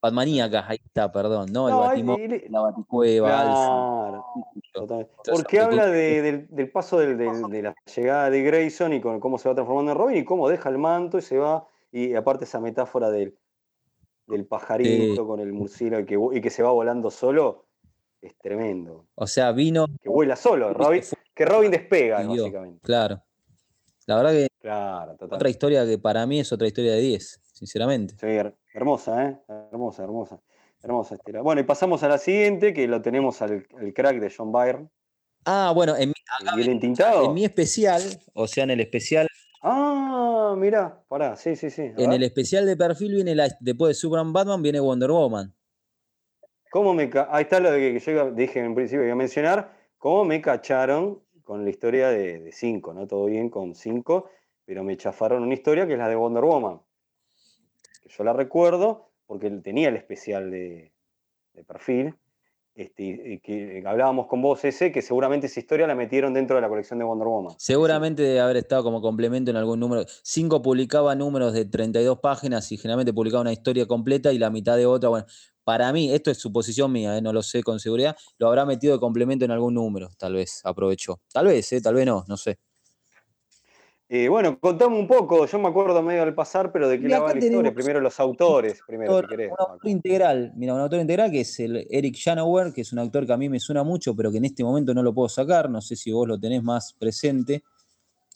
Querés. Batmaníaca, ahí está, perdón, ¿no? El No, batimóvil, y- y- la baticueva, Claro, Porque el habla de- del, del paso del- del- de la llegada de Grayson y con cómo se va transformando en Robin y cómo deja el manto y se va. Y aparte esa metáfora del, del pajarito con el murciélago y que, vo- y que se va volando solo es tremendo. O sea, vino, Que vuela solo, Robin, que Robin despega, básicamente. claro. La verdad que Claro, total. otra historia que para mí es otra historia de 10, sinceramente. Sí, hermosa, ¿eh? Hermosa, hermosa. Hermosa Estela. Bueno, y pasamos a la siguiente, que lo tenemos al, al crack de John Byrne. Ah, bueno, en mi, especial, o sea, en el especial Ah, mirá, pará, sí, sí, sí. En ver. el especial de perfil viene la, después de Superman Batman viene Wonder Woman. ¿Cómo me Ahí está lo que que yo dije en principio que iba a mencionar. ¿Cómo me cacharon con la historia de 5? ¿no? Todo bien con 5, pero me chafaron una historia que es la de Wonder Woman. Yo la recuerdo porque tenía el especial de, perfil. Este, que hablábamos con vos ese, que seguramente esa historia la metieron dentro de la colección de Wonder Woman. Seguramente debe haber estado como complemento en algún número. Cinco publicaba números de 32 páginas y generalmente publicaba una historia completa y la mitad de otra. Bueno, para mí, esto es suposición mía, eh, no lo sé con seguridad, lo habrá metido de complemento en algún número, tal vez, aprovechó. Tal vez, eh, tal vez no, no sé. Eh, bueno, contame un poco, yo me acuerdo medio al pasar, pero de qué la acá va la historia. Primero los autores, primero, si autor- querés. un autor integral, mira, un autor integral que es el Eric Janower, que es un actor que a mí me suena mucho, pero que en este momento no lo puedo sacar, no sé si vos lo tenés más presente.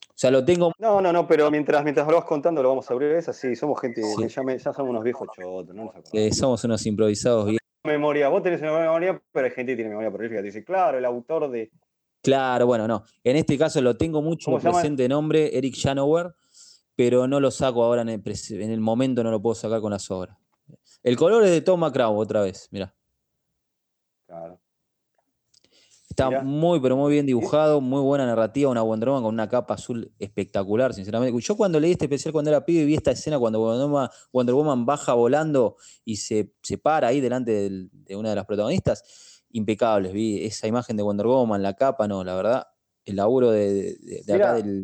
O sea, lo tengo No, no, no, pero mientras, mientras lo vas contando lo vamos a abrir. Es así, somos gente, Sí. ya, me- ya somos unos viejos chotos, no que somos unos improvisados bien. Memoria, vos tenés una memoria, pero hay gente que tiene memoria prolífica. Te dice, claro, el autor de. Claro, bueno, no. En este caso lo tengo mucho presente de nombre, Eric Janower, pero no lo saco ahora en el, pres- en el momento, no lo puedo sacar con las obras. El color es de Tom McCraw otra vez, mira. Claro. Está Mirá. muy, pero muy bien dibujado, muy buena narrativa, una Wonder Woman con una capa azul espectacular, sinceramente. Yo cuando leí este especial cuando era pibe vi esta escena cuando Wonder Woman, Wonder Woman baja volando y se, se para ahí delante del- de una de las protagonistas, impecables. Vi esa imagen de Wonder Woman, la capa, no, la verdad, el laburo de, de- de acá Mirá, del...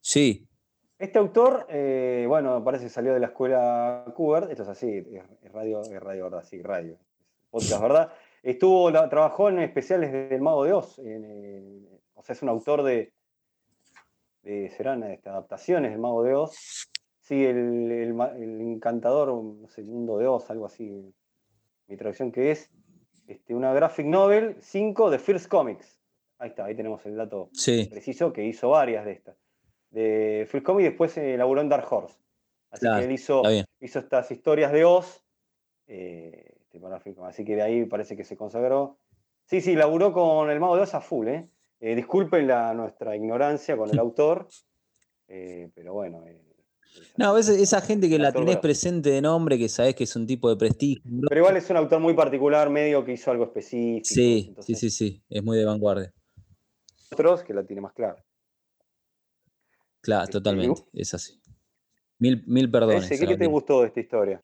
Sí, Este autor, eh, bueno, parece que salió de la escuela Cougar. Esto es así, es, radio, es radio, ¿verdad? Sí, radio. Podcast, ¿verdad? Estuvo, la- trabajó en especiales del Mago de Oz. en, eh, o sea, es un autor de, de serán este, adaptaciones del Mago de Oz. Sí, el, el encantador, no sé, mundo de Oz, algo así. Mi traducción que es este, una graphic novel 5 de First Comics. Ahí está, ahí tenemos el dato sí, preciso que hizo varias de estas. De First Comics después eh, laburó en Dark Horse. Así Claro, que él hizo, hizo estas historias de Oz eh, este, para First Comics. Así que de ahí parece que se consagró. Sí, sí, laburó con el Mago de Oz a full. ¿eh? Eh, disculpen la, nuestra ignorancia con el autor, eh, pero bueno. eh, No, a veces esa gente que la tenés presente de nombre, que sabés que es un tipo de prestigio. Pero igual es un autor muy particular, medio que hizo algo específico. Sí, sí, entonces, sí, sí, es muy de vanguardia. Otros que la tiene más clara. Claro, Este, totalmente, es así. Mil, mil perdones. ¿Qué, qué te gustó de esta historia?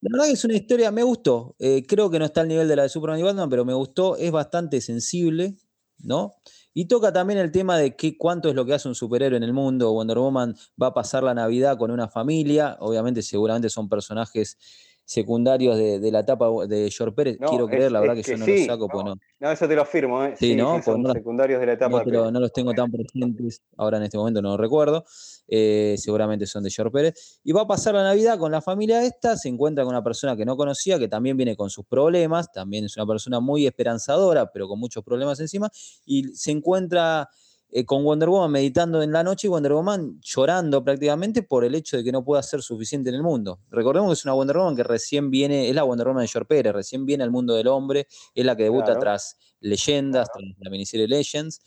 La verdad que es una historia, me gustó. eh, creo que no está al nivel de la de Superman y Batman, pero me gustó. Es bastante sensible, ¿no? Y toca también el tema de qué, cuánto es lo que hace un superhéroe en el mundo. Wonder Woman va a pasar la Navidad con una familia. Obviamente, seguramente son personajes secundarios de, de la etapa de George Pérez. No, Quiero es- creer, la verdad es que, que yo no sí. lo saco, pues no, No, eso te lo afirmo, ¿eh? Sí, ¿no? Pues son no- secundarios de la etapa no, de lo- no los tengo tan presentes, ahora en este momento no lo recuerdo, eh, seguramente son de George Pérez, y va a pasar la Navidad con la familia esta, se encuentra con una persona que no conocía, que también viene con sus problemas, también es una persona muy esperanzadora, pero con muchos problemas encima, y se encuentra eh, con Wonder Woman meditando en la noche y Wonder Woman llorando prácticamente por el hecho de que no pueda ser suficiente en el mundo. Recordemos que es una Wonder Woman que recién viene, es la Wonder Woman de George Pérez, recién viene al mundo del hombre, es la que debuta Claro. tras Leyendas, tras la miniserie Legends.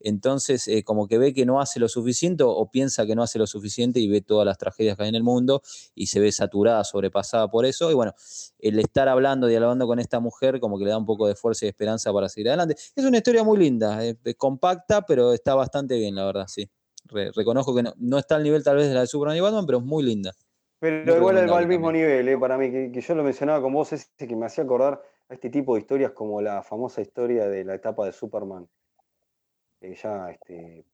Entonces, eh, como que ve que no hace lo suficiente o, piensa que no hace lo suficiente y ve todas las tragedias que hay en el mundo y se ve saturada, sobrepasada por eso. Y bueno, el estar hablando, dialogando con esta mujer, como que le da un poco de fuerza y esperanza para seguir adelante. Es una historia muy linda, eh, es compacta, pero está bastante bien, la verdad, sí. Re- reconozco que no, no está al nivel tal vez de la de Superman y Batman, pero es muy linda. Pero Muy igual va al mismo nivel, eh, para mí, que, que yo lo mencionaba con vos, ese que me hacía acordar a este tipo de historias como la famosa historia de la etapa de Superman. Eh, ya, este,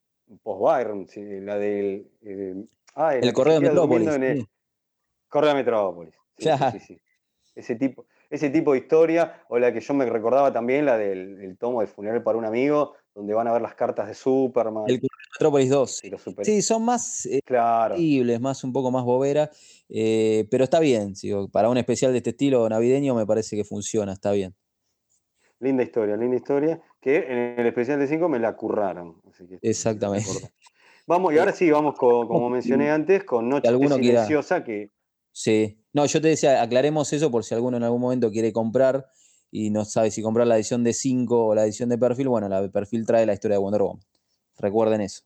post-Byron, sí, la del... el- ah, El que correo de Metrópolis. en el- sí. Correo de Metrópolis. Sí, sí. Ese tipo, ese tipo de historia, o la que yo me recordaba también, la del el tomo de funeral para un amigo, donde van a ver las cartas de Superman. El correo de Metrópolis 2. y los super- Sí, son más eh, Claro. más un poco más bobera, eh, pero está bien. para un especial de este estilo navideño me parece que funciona, está bien. Linda historia, linda historia, que en el especial de 5 me la curraron. así que Exactamente. Vamos, y ahora sí, vamos con, como mencioné antes, con Noche Silenciosa, que Sí. No, yo te decía, aclaremos eso por si alguno en algún momento quiere comprar y no sabe si comprar la edición de 5 o la edición de perfil. Bueno, la de perfil trae la historia de Wonder Woman. Recuerden eso.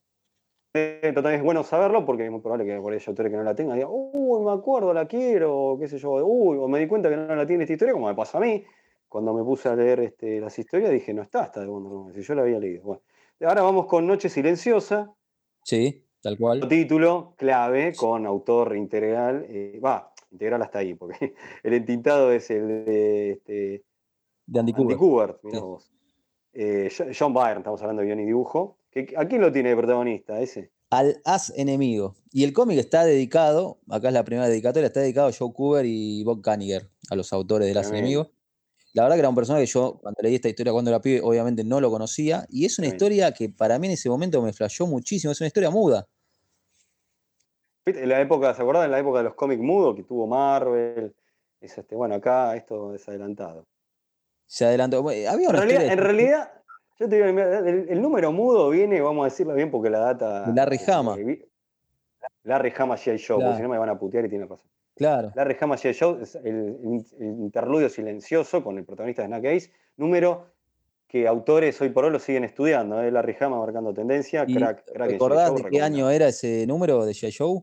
eh, total es bueno saberlo, porque es muy probable que por ahí autores que no la digan, uy, me acuerdo, la quiero, o qué sé yo, uy, o me di cuenta que no la tiene esta historia, como me pasa a mí. Cuando me puse a leer este, las historias dije, no está esta de Wonder Woman, si yo la había leído. Bueno, ahora vamos con Noche Silenciosa, Sí, tal cual. título clave con autor integral, eh, va, integral hasta ahí, porque el entintado es el de este, De Andy Andy Kubert. Kubert, mirá Sí. vos. Eh, Jo- John Byrne, estamos hablando de guion y dibujo. ¿A quién lo tiene de protagonista ese? Al As Enemigo. Y el cómic está dedicado, acá es la primera dedicatoria, está dedicado a Joe Cooper y Bob Kaniger, a los autores del As. Enemigo. La verdad que era un personaje que yo, cuando leí esta historia cuando era pibe, obviamente no lo conocía. Y es una historia que para mí en ese momento me flashó muchísimo. Es una historia muda. En la época, ¿se acuerdan? En la época de los cómics mudos que tuvo Marvel. Es este, bueno, acá esto es adelantado. Se adelantó. Bueno, Había En realidad, en realidad, yo te digo, el, el número mudo viene, vamos a decirlo bien, porque la data. Larry eh, Hama. vi- Larry Hama G.I. Show, Claro. porque si no me van a putear y tiene razón. Claro. Larry Hama. Show el, interludio silencioso con el protagonista de Snack Ace, número que autores hoy por hoy lo siguen estudiando. ¿eh? Larry Hama marcando tendencia, ¿Y crack, crack en ¿Recordás G.I. de qué año era ese número de G.I. Joe?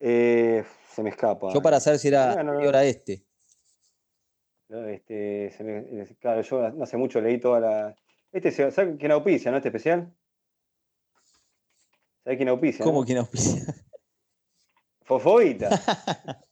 Eh, se me escapa. Yo para saber si era no, anterior a este. no, este, se me- eh, claro, yo no hace mucho leí toda la. Este, se- ¿sabe quién auspicia, no? Este especial. ¿Sabe quién auspicia? ¿Cómo no? no auspicia?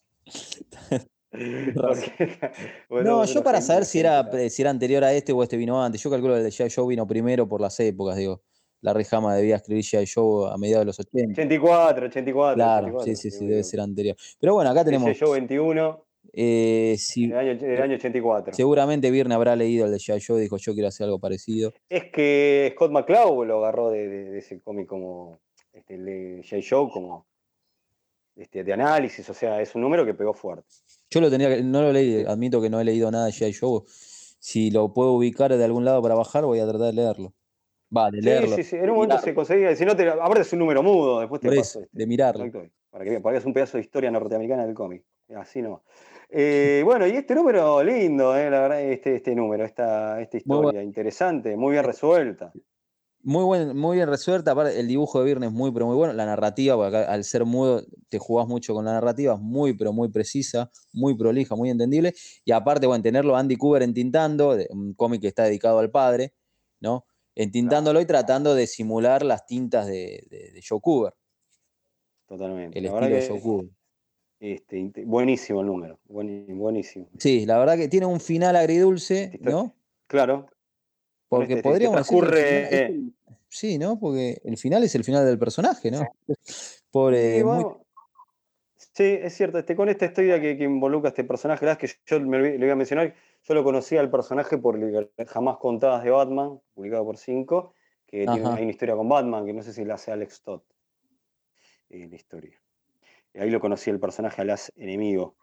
Porque- bueno, No, yo para saber si era, la- si era anterior a este o este vino antes. Yo calculo que el de G.I. Joe vino primero por las épocas, digo. Larry Hama debía escribir G.I. Joe a mediados de los 80. 84, 84. Claro, 84, sí, sí, sí, debe ser anterior. Pero bueno, acá tenemos. Ese Show 21, eh, si- del año, del año 84. seguramente Virne habrá leído el de G.I. Joe y dijo: Yo quiero hacer algo parecido. Es que Scott McCloud lo agarró de, de- de ese cómic como este, el de J. Show como este, de análisis, o sea, es un número que pegó fuerte. Yo lo tenía que, no lo leí, admito que no he leído nada de G.I. Joe. Si lo puedo ubicar de algún lado para bajar, voy a tratar de leerlo. Vale, Sí, leerlo. sí, sí, en un momento se conseguía, si no te, aparte es un número mudo, después te Por paso eso, este, de mirarlo. para que veas, un pedazo de historia norteamericana del cómic. Así no. Eh, bueno, y este número lindo, eh, la verdad, este, este número, esta, esta Muy historia interesante, muy bien resuelta. Muy, buen, muy bien resuelta. Aparte, el dibujo de Virne es muy, pero muy bueno. La narrativa, porque acá, al ser mudo, te jugás mucho con la narrativa, es muy, pero muy precisa, muy prolija, muy entendible. Y aparte, bueno, tenerlo a Andy Cooper entintando, un cómic que está dedicado al padre, ¿no? Entintándolo y tratando de simular las tintas de, de- de Joe Cooper, Totalmente. el La estilo de Joe Cooper. este, buenísimo el número, buen- buenísimo. Sí, la verdad que tiene un final agridulce, historia- ¿no? Claro, Porque este- podríamos decir final Sí, ¿no? Porque el final es el final del personaje, ¿no? Pobre, Sí, muy- sí, es cierto. Este, con esta historia que, que involucra a este personaje, la verdad es que yo me, le voy a mencionar, yo lo conocía al personaje por Jamás Contadas de Batman, publicado por Cinco, que tiene, hay una historia con Batman, que no sé si la hace Alex Todd, eh, la historia. Ahí lo conocí el personaje Alas Enemigo.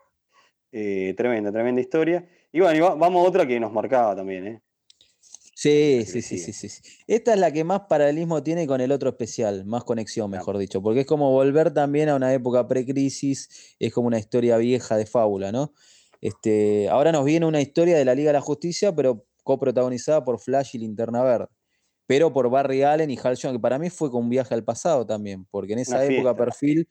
Eh, tremenda, tremenda historia. Y bueno, y va- vamos a otra que nos marcaba también, ¿eh? Sí, sí, sí, sí, sí. Esta es la que más paralelismo tiene con el otro especial, más conexión, mejor dicho, porque es como volver también a una época precrisis, es como una historia vieja de fábula, ¿no? Este, ahora nos viene una historia de la Liga de la Justicia, pero coprotagonizada por Flash y Linterna Verde, pero por Barry Allen y Hal Jordan, que para mí fue con un viaje al pasado también, porque en esa Una época fiesta. Perfil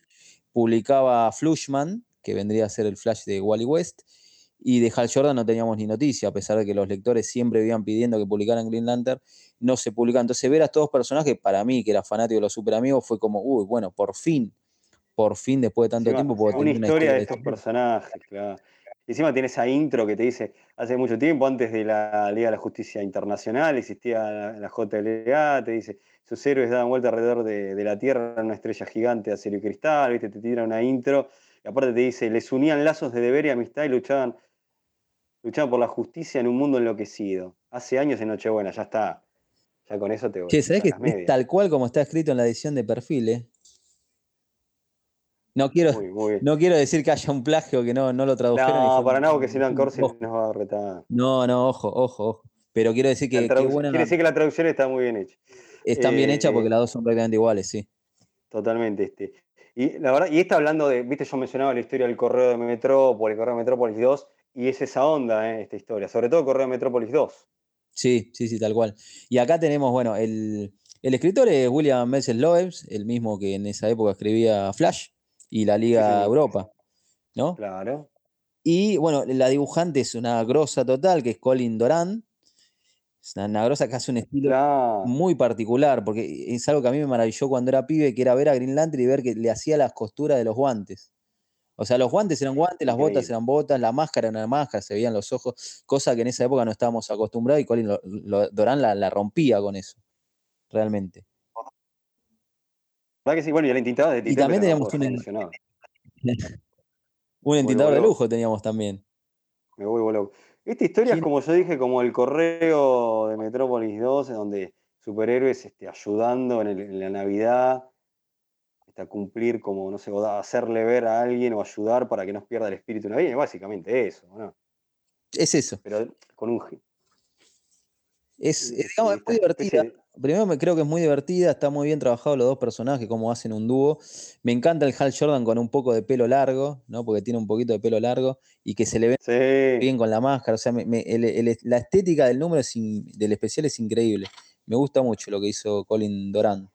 publicaba Flushman, que vendría a ser el Flash de Wally West, y de Hal Jordan no teníamos ni noticia, a pesar de que los lectores siempre iban pidiendo que publicaran Green Lantern, no se publican. Entonces, ver a estos dos personajes, para mí, que era fanático de los super amigos, fue como, uy, bueno, por fin, por fin, después de tanto Encima, tiempo, puedo una tener historia de este estos personajes, claro. Y encima tiene esa intro que te dice, hace mucho tiempo, antes de la Liga de la Justicia Internacional, existía la, la JLA, te dice, sus héroes daban vuelta alrededor de, de la Tierra una estrella gigante de acero y cristal, ¿viste? te tira una intro, y aparte te dice, les unían lazos de deber y amistad y luchaban, luchaban por la justicia en un mundo enloquecido. Hace años en Nochebuena, ya está. Ya con eso te voy. Che, ¿sabés que es tal cual como está escrito en la edición de perfil? eh? No quiero, Muy, muy bien. no quiero decir que haya un plagio que no, no lo tradujeron. No, para nada, porque si no, Corsi ojo. nos va a retar. No, no, ojo, ojo, ojo. Pero quiero decir que qué buena- Quiere decir que la traducción está muy bien hecha. están bien hechas porque eh, las dos son prácticamente iguales, sí. Totalmente. Este. Y la verdad, y está hablando de, viste, yo mencionaba la historia del correo de Metrópolis, correo de Metrópolis 2, y es esa onda, eh, esta historia, sobre todo correo Metrópolis 2. Sí, sí, sí, tal cual. Y acá tenemos, bueno, el, el escritor es William Messel Loebs, el mismo que en esa época escribía Flash y la Liga. Europa, ¿no? Claro. Y bueno, la dibujante es una grosa total, que es Colin Doran. Es una, una grosa que hace un estilo Claro. muy particular, porque es algo que a mí me maravilló cuando era pibe, que era ver a Green Lantern y ver que le hacía las costuras de los guantes. O sea, los guantes eran guantes, las botas eran botas, la máscara era una máscara, se veían los ojos, cosa que en esa época no estábamos acostumbrados y Colin lo- lo- Doran la, la rompía con eso, realmente. ¿Verdad que sí? Bueno, y el entintado de Y también teníamos tampoco un, un entintador de lujo, teníamos también. Me vuelvo loco. Esta historia es ¿Quién- como yo dije, como el correo de Metrópolis 2, en donde superhéroes este, ayudando en, el- en la Navidad este, a cumplir como, no sé, o hacerle ver a alguien o ayudar para que no pierda el espíritu navideño. Básicamente eso, ¿no? Es eso. Pero con un... Es, es, digamos, es esta muy divertida. Primero me creo que es muy divertida, está muy bien trabajado los dos personajes, cómo hacen un dúo. Me encanta el Hal Jordan con un poco de pelo largo, ¿no? Porque tiene un poquito de pelo largo y que se le ve Sí, bien con la máscara. O sea, me- me- el- el- la estética del número es in- del especial es increíble. Me gusta mucho lo que hizo Colin Doran.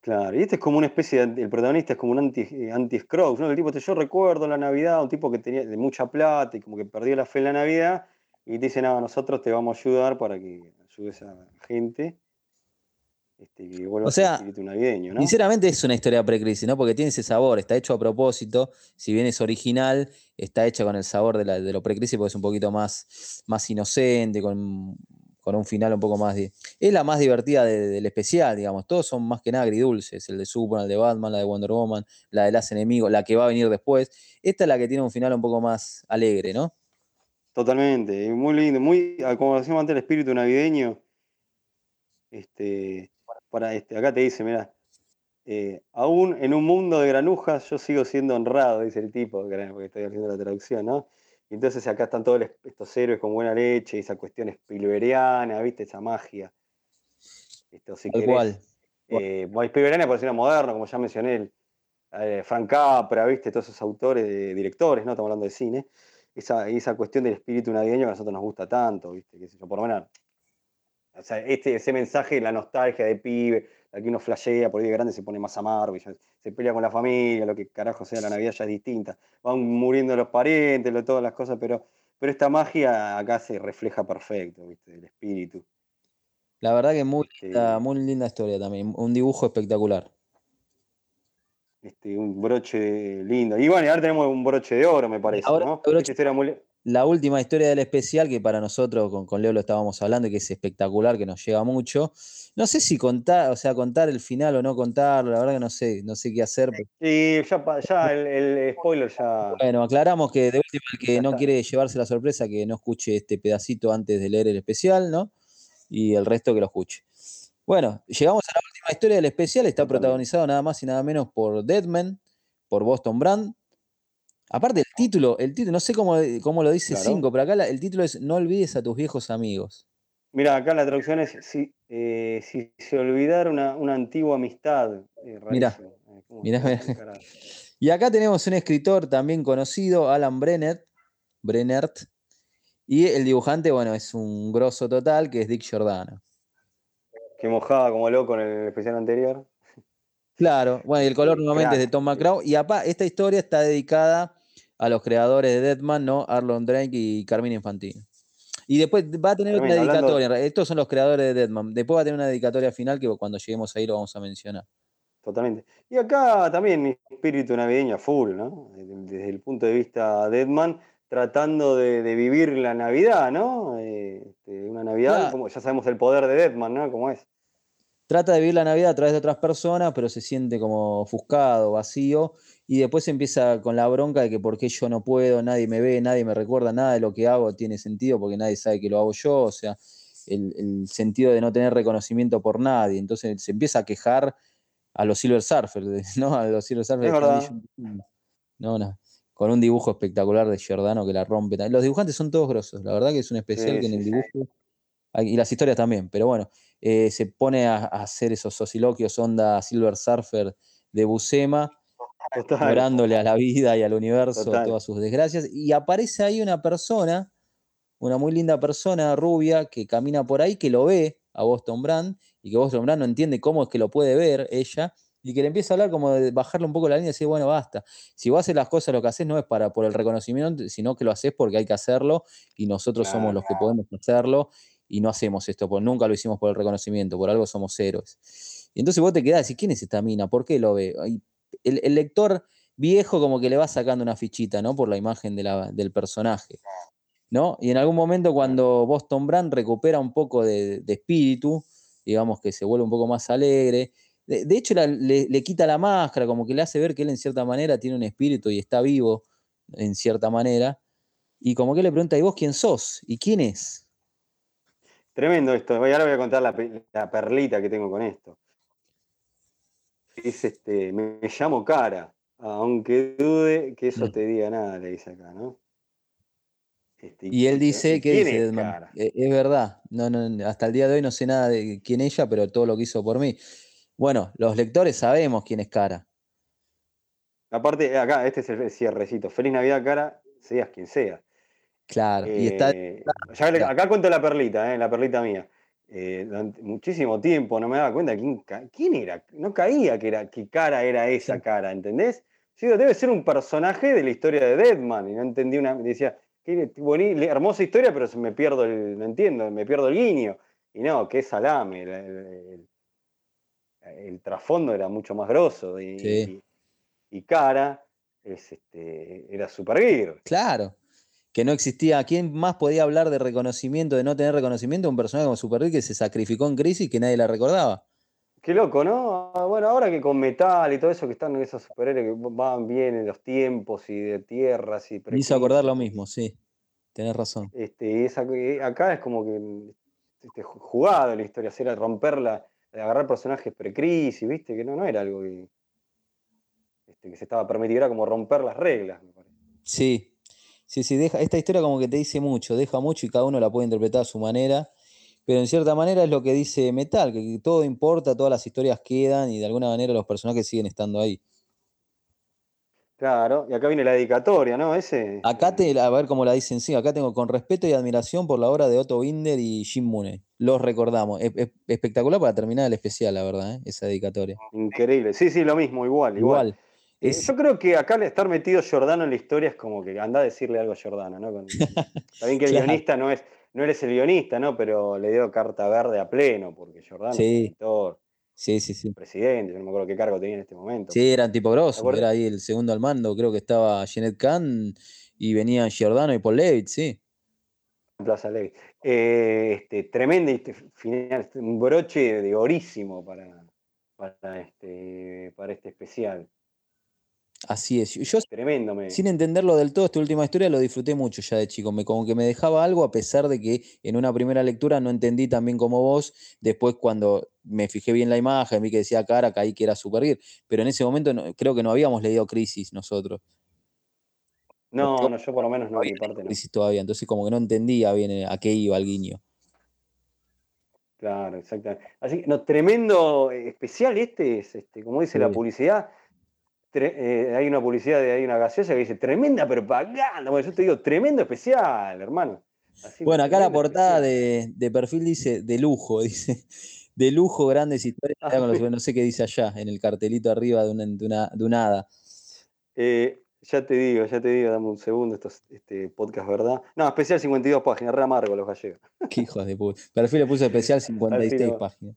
Claro. Y este es como una especie de... El protagonista es como un anti, eh, anti-Scrooge, ¿no? El tipo, yo recuerdo la Navidad, un tipo que tenía de mucha plata y como que perdió la fe en la Navidad y te dice, no, nosotros te vamos a ayudar para que ayudes a la gente este, y vuelvas O sea, espíritu navideño, ¿no? Sinceramente es una historia precrisis, ¿no? Porque tiene ese sabor, está hecho a propósito, si bien es original, está hecha con el sabor de, la- de lo precrisis porque es un poquito más, más inocente, con, con un final un poco más... es la más divertida de- del especial, digamos, todos son más que nada agridulces, el de Superman, el de Batman, la de Wonder Woman, la de las enemigos, la que va a venir después. Esta es la que tiene un final un poco más alegre, ¿no? Totalmente, muy lindo, muy, ah, como decíamos antes, el espíritu navideño. Este, para este, acá te dice, mira, aún en un mundo de granujas yo sigo siendo honrado, dice el tipo, porque estoy haciendo la traducción, ¿no? Y entonces acá están todos estos héroes con buena leche, esa cuestión spilberiana, ¿viste? Esa magia. Esto, si Tal querés, cual. eh, bueno, spilberiana por decirlo moderno, como ya mencioné, el, eh, Frank Capra, ¿viste? Todos esos autores, de- directores, ¿no? Estamos hablando de cine esa, esa cuestión del espíritu navideño que a nosotros nos gusta tanto, ¿viste? Yo, por lo menos. O sea, este, ese mensaje, la nostalgia de pibe, la que uno flashea, por ahí de grande se pone más amargo, y ya se pelea con la familia, lo que carajo sea, la Navidad ya es distinta. Van muriendo los parientes, lo- todas las cosas, pero, pero esta magia acá se refleja perfecto, ¿viste? El espíritu. La verdad que muy Este, linda, muy linda historia también, un dibujo espectacular. este, un broche lindo. Y bueno, ahora tenemos un broche de oro, me parece, Ahora, ¿no? broche- Esta historia muy- La última historia del especial, que para nosotros con, con Leo lo estábamos hablando, y que es espectacular, que nos llega mucho. No sé si contar, o sea, contar el final o no contarlo, la verdad que no sé, no sé qué hacer. pero- Y ya, ya el, el spoiler ya. Bueno, aclaramos que de última el que no quiere llevarse la sorpresa, que no escuche este pedacito antes de leer el especial, ¿no? Y el resto que lo escuche. Bueno, llegamos a la última historia del especial, está protagonizado nada más y nada menos por Deadman, por Boston Brand. Aparte el título, el título, no sé cómo, cómo lo dice Claro. 5, pero acá la- el título es No olvides a tus viejos amigos. Mira, acá la traducción es si, eh, si se olvidara una, una antigua amistad. Eh, Mirá, rarísimo. Eh, ¿cómo mirá? Y acá tenemos un escritor también conocido, Alan Brennert, Brennert, y el dibujante, bueno, es un grosso total, que es Dick Giordano. Que mojaba como loco en el especial anterior. Claro, bueno, y el color nuevamente es de. Tom McCraw. Y apa, esta historia está dedicada a los creadores de Deadman, ¿no? Arlon Drake y Carmine Infantino. Y después va a tener hablando- dedicatoria. Estos son los creadores de Deadman. Después va a tener una dedicatoria final que cuando lleguemos ahí lo vamos a mencionar. totalmente. Y acá también espíritu navideño full, ¿no? Desde el punto de vista de Edman, tratando de, vivir la Navidad, ¿no? Eh, este, una Navidad, como ya sabemos el poder de Deadman, ¿no? Cómo es. Trata de vivir la Navidad a través de otras personas, pero se siente como ofuscado, vacío, y después empieza con la bronca de que por qué yo no puedo, nadie me ve, nadie me recuerda, nada de lo que hago tiene sentido porque nadie sabe que lo hago yo, o sea, el, sentido de no tener reconocimiento por nadie. Entonces se empieza a quejar a los Silver Surfers, ¿no? A los Silver Surfers. No, no. Con un dibujo espectacular de Giordano que la rompe. Los dibujantes son todos grosos. La verdad que es un especial que en el dibujo. Y las historias también, pero bueno, eh, se pone a, hacer esos sociloquios onda Silver Surfer de Busema, orándole a la vida y al universo todas sus desgracias. Y aparece ahí una persona una muy linda persona rubia que camina por ahí, que lo ve a Boston Brand y que Boston Brand no entiende cómo es que lo puede ver ella y que le empieza a hablar como de bajarle un poco la línea y decir, bueno, basta. Si vos haces las cosas, lo que haces no es para por el reconocimiento, sino que lo haces porque hay que hacerlo y nosotros somos los que podemos hacerlo y no hacemos esto, porque nunca lo hicimos por el reconocimiento, por algo somos héroes. Y entonces vos te quedás, ¿y quién es esta mina? ¿Por qué lo ve? El, el lector viejo como que le va sacando una fichita, ¿no? Por la imagen del personaje. ¿no? Y en algún momento cuando Boston Brand recupera un poco de, espíritu, digamos que se vuelve un poco más alegre, de, hecho le, quita la máscara, como que le hace ver que él en cierta manera tiene un espíritu y está vivo en cierta manera, y como que le pregunta, ¿y vos quién sos? ¿Y quién es? Tremendo esto, ahora voy a contar la, perlita que tengo con esto. Es este, me, me llamo Cara, aunque dude que eso te diga nada, le dice acá, ¿no? Este, y él dice que dice, e, es, verdad, no, no, hasta el día de hoy no sé nada de quién ella, pero todo lo que hizo por mí. Bueno, los lectores sabemos quién es Cara. Aparte, acá, este es el cierrecito. Feliz Navidad, Cara, seas quien sea. Claro, y está. Eh, acá cuento la perlita, eh, la perlita mía. Eh, durante muchísimo tiempo no me daba cuenta quién, quién era. No caía que, era, que cara era esa cara, ¿entendés? Yo digo, debe ser un personaje de la historia de Deadman. Y no entendí una. Decía, hermosa historia, pero me pierdo el, no entiendo, me pierdo el guiño. Y no, qué salame. El, trasfondo era mucho más grosso y, y, cara es, este, era Super Claro. Que no existía. ¿Quién más podía hablar de reconocimiento, de no tener reconocimiento? Un personaje como Super que se sacrificó en crisis y que nadie la recordaba. Qué loco, ¿no? Ah, bueno, ahora que con metal y todo eso que están en esos superhéroes que van bien en los tiempos y de tierras y Me hizo acordar lo mismo, sí. Tenés razón. Este, eh, acá es como que este, jugado la historia, era romperla, agarrar personajes precrisis, viste, que no, no era algo que, este, que se estaba permitido, era como romper las reglas, me parece. Sí, sí, sí, deja, esta historia como que te dice mucho, deja mucho y cada uno la puede interpretar a su manera pero en cierta manera es lo que dice Metal, que todo importa, todas las historias quedan y de alguna manera los personajes siguen estando ahí. Claro, y acá viene la dedicatoria, ¿no? Ese. Acá te, a ver cómo la dicen, sí, acá tengo con respeto y admiración por la obra de Otto Binder y Jim Mooney. Los recordamos. Es, espectacular para terminar el especial, la verdad, ¿eh? esa dedicatoria. Increíble. Sí, sí, lo mismo, igual, igual. Eh, yo creo que acá al estar metido Giordano en la historia es como que anda a decirle algo a Giordano, ¿no? Está bien que el guionista no es, no eres el guionista, ¿no? Pero le dio carta verde a pleno, porque Jordano sí. es editor. Sí, sí, sí. Presidente, yo no me acuerdo qué cargo tenía en este momento. Sí, era tipo grosso, era ahí el segundo al mando, creo que estaba Jeanette Kahn y venían Giordano y Paul Levitt, sí. Plaza Levitt. Eh, este, tremendo este final, un broche de orísimo para, para, este, para este especial. Así es. Yo, Tremendo. Sin entenderlo del todo, esta última historia lo disfruté mucho ya de chico. Me, como que me dejaba algo, a pesar de que en una primera lectura no entendí tan bien como vos. Después, cuando me fijé bien la imagen, vi que decía cara, caí que era Supergirl. Pero en ese momento creo que no habíamos leído Crisis nosotros. No, no, yo por lo menos no vi parte. Crisis todavía. Entonces, como que no entendía bien eh, a qué iba el guiño. Claro, exactamente. Así no, tremendo eh, especial este es, este, como dice la publicidad eh, hay una publicidad de hay una gaseosa que dice tremenda propaganda. Bueno, yo te digo, tremendo especial, hermano. bueno, acá la portada de, perfil dice de lujo, dice de lujo, grandes historias. Ah, no sé qué dice allá, en el cartelito arriba de una, de una, hada. Eh, ya te digo, ya te digo, dame un segundo, esto este podcast, ¿verdad? No, especial 52 páginas, re amargo los gallegos. Qué hijos de puta. Perfil le puso especial 56 páginas.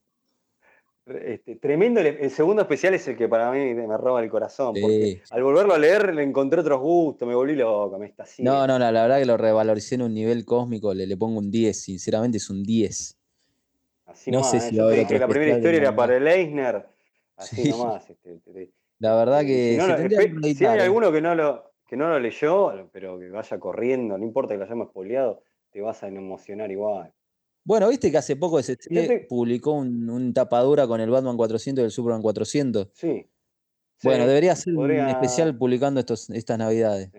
Este, tremendo, el, segundo especial es el que para mí me roba el corazón, porque al volverlo a leer le encontré otros gustos, me volví loco, me está No, no, la verdad que lo revaloricé en un nivel cósmico, le, le pongo un 10, sinceramente es un 10. Así no sé ¿eh? si la primera historia era para el Eisner, así nomás. Este, la verdad que... Si, hay alguno que no, lo, que no lo leyó, pero que vaya corriendo, no importa que lo hayamos spoileado, te vas a emocionar igual. Bueno, viste que hace poco ese publicó un, tapadura con el Batman 400 y el Superman 400. Sí. Bueno, debería ser un especial publicando estos, estas navidades.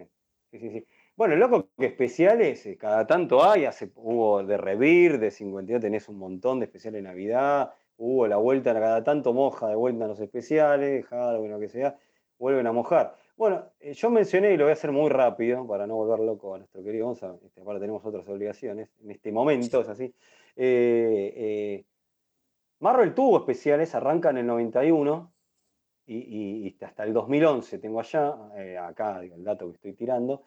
Sí, sí, sí. Bueno, loco que especiales, eh, cada tanto hay, hace, hubo de Revir, de 52 tenés un montón de especiales de Navidad, hubo la vuelta, cada tanto moja de vuelta en los especiales, Halloween, lo que sea, vuelven a mojar. Bueno, eh, yo mencioné, y lo voy a hacer muy rápido para no volver loco a nuestro querido Gonzalo, este, tenemos otras obligaciones, en este momento es así. Eh, eh, Marvel tuvo especiales, arranca en el 91 y, hasta el 2011 tengo allá, acá el dato que estoy tirando.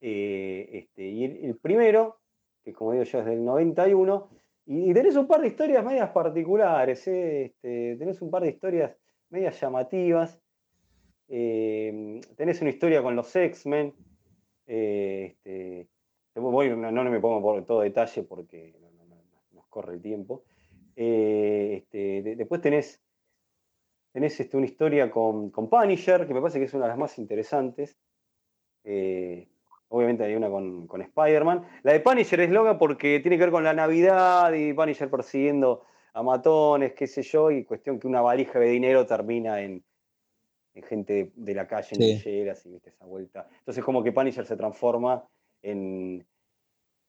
Este, y el, primero, que como digo yo es del 91, y, tenés un par de historias medias particulares, este, tenés un par de historias medias llamativas. Eh, tenés una historia con los X-Men. Eh, este, no, me pongo por todo detalle porque nos corre el tiempo. Eh, este, después tenés, tenés este, una historia con, con, Punisher, que me parece que es una de las más interesantes. obviamente hay una con, con Spider-Man. La de Punisher es loca porque tiene que ver con la Navidad y Punisher persiguiendo a matones, qué sé yo, y cuestión que una valija de dinero termina en, en gente de, la calle, en villeras, y viste esa vuelta. Entonces como que Punisher se transforma en,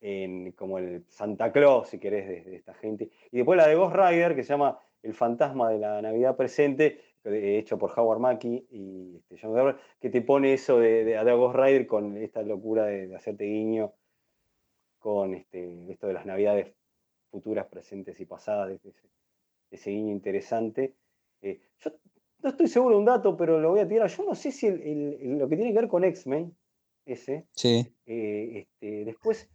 en como el Santa Claus, si querés, de, esta gente. Y después la de Ghost Rider, que se llama El fantasma de la Navidad presente, hecho por Howard Mackie y este, John que te pone eso de, de, Ghost Rider con esta locura de, hacerte guiño con este, esto de las Navidades futuras, presentes y pasadas, ese, guiño interesante. Eh, yo no estoy seguro de un dato, pero lo voy a tirar. Yo no sé si lo que tiene que ver con X-Men, ese. Sí. Eh, este, después,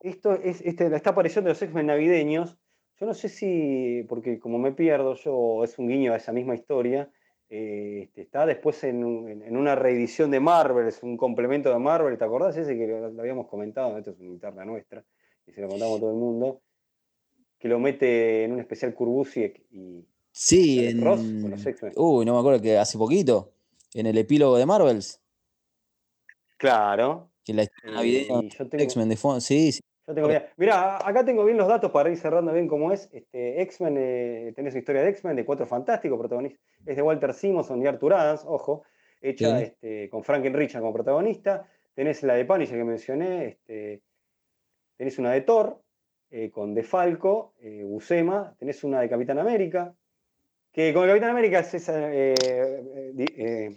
esto es este, esta aparición de los X-Men navideños. Yo no sé si, porque como me pierdo, yo es un guiño a esa misma historia. Eh, este, está después en, una reedición de Marvel, es un complemento de Marvel, ¿te acordás ese que lo, habíamos comentado? Esto es una interna nuestra, y se lo contamos a todo el mundo, que lo mete en un especial Kurbusiek y, Sí, en. Uy, no me acuerdo que hace poquito, en el epílogo de Marvels. Claro. Que la historia navideña X-Men de fondo. Sí, sí. Yo tengo Mira, acá tengo bien los datos para ir cerrando bien cómo es. Este, X-Men, eh, tenés historia de X-Men, de Cuatro Fantásticos, protagonista. Es de Walter Simonson y Arthur Adams, ojo, hecha este, con Franklin Richard como protagonista. Tenés la de Punisher que mencioné, este, tenés una de Thor, eh, con De Falco, eh, Buscema, tenés una de Capitán América, que con el Capitán América es esa, eh, eh, eh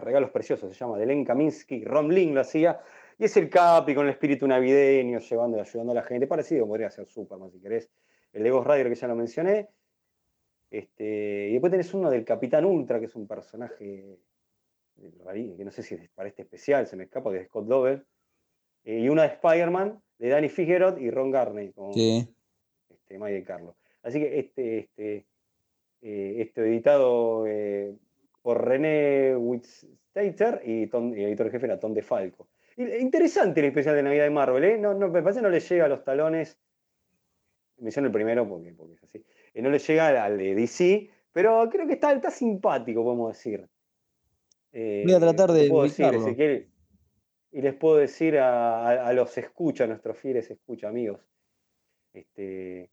regalos preciosos, se llama, de Len Kaminsky, Rom Ling lo hacía, y es el Capi con el espíritu navideño, llevando y ayudando a la gente, parecido, podría ser Superman si querés, el de Ghost Rider que ya lo mencioné, este, y después tenés uno del Capitán Ultra, que es un personaje que no sé si es para este especial, se me escapa, de Scott Dover, y una de Spider-Man, de Danny Figueroa y Ron Garney, con este, Mike Carlos. Así que este, este, eh, esto editado eh, por René Wittstater y, y editor jefe era Tom DeFalco. Interesante el especial de Navidad de Marvel, ¿eh? No, me parece que no le llega a los talones. Menciono el primero porque, porque es así. no le llega al de DC, pero creo que está, está simpático, podemos decir. Voy a tratar de. Decir, y les puedo decir a, los escucha, a nuestros fieles escucha, amigos. Este,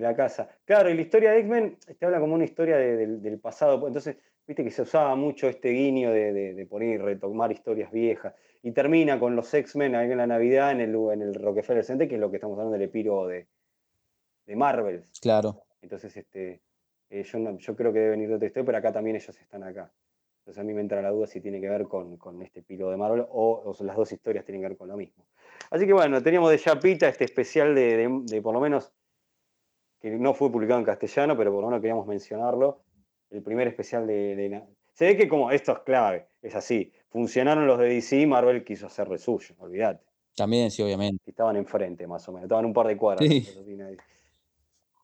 de la casa. Claro, y la historia de X-Men te habla como una historia del pasado. Entonces, viste que se usaba mucho este guiño de, poner y retomar historias viejas. Y termina con los X-Men ahí en la Navidad en el, en el Rockefeller Center, que es lo que estamos hablando del epílogo de, de Marvel. Claro. Entonces, este, eh, yo, creo que debe venir de otra historia, pero acá también ellos están acá. Entonces a mí me entra la duda si tiene que ver con, este epílogo de Marvel o, las dos historias tienen que ver con lo mismo. Así que bueno, teníamos de Chapita este especial de por lo menos que no fue publicado en castellano, pero por lo menos queríamos mencionarlo, el primer especial de, Se ve que como esto es clave, es así, funcionaron los de DC y Marvel quiso hacer de suyo, olvídate. También, sí, obviamente. Estaban enfrente, más o menos, estaban un par de cuadras.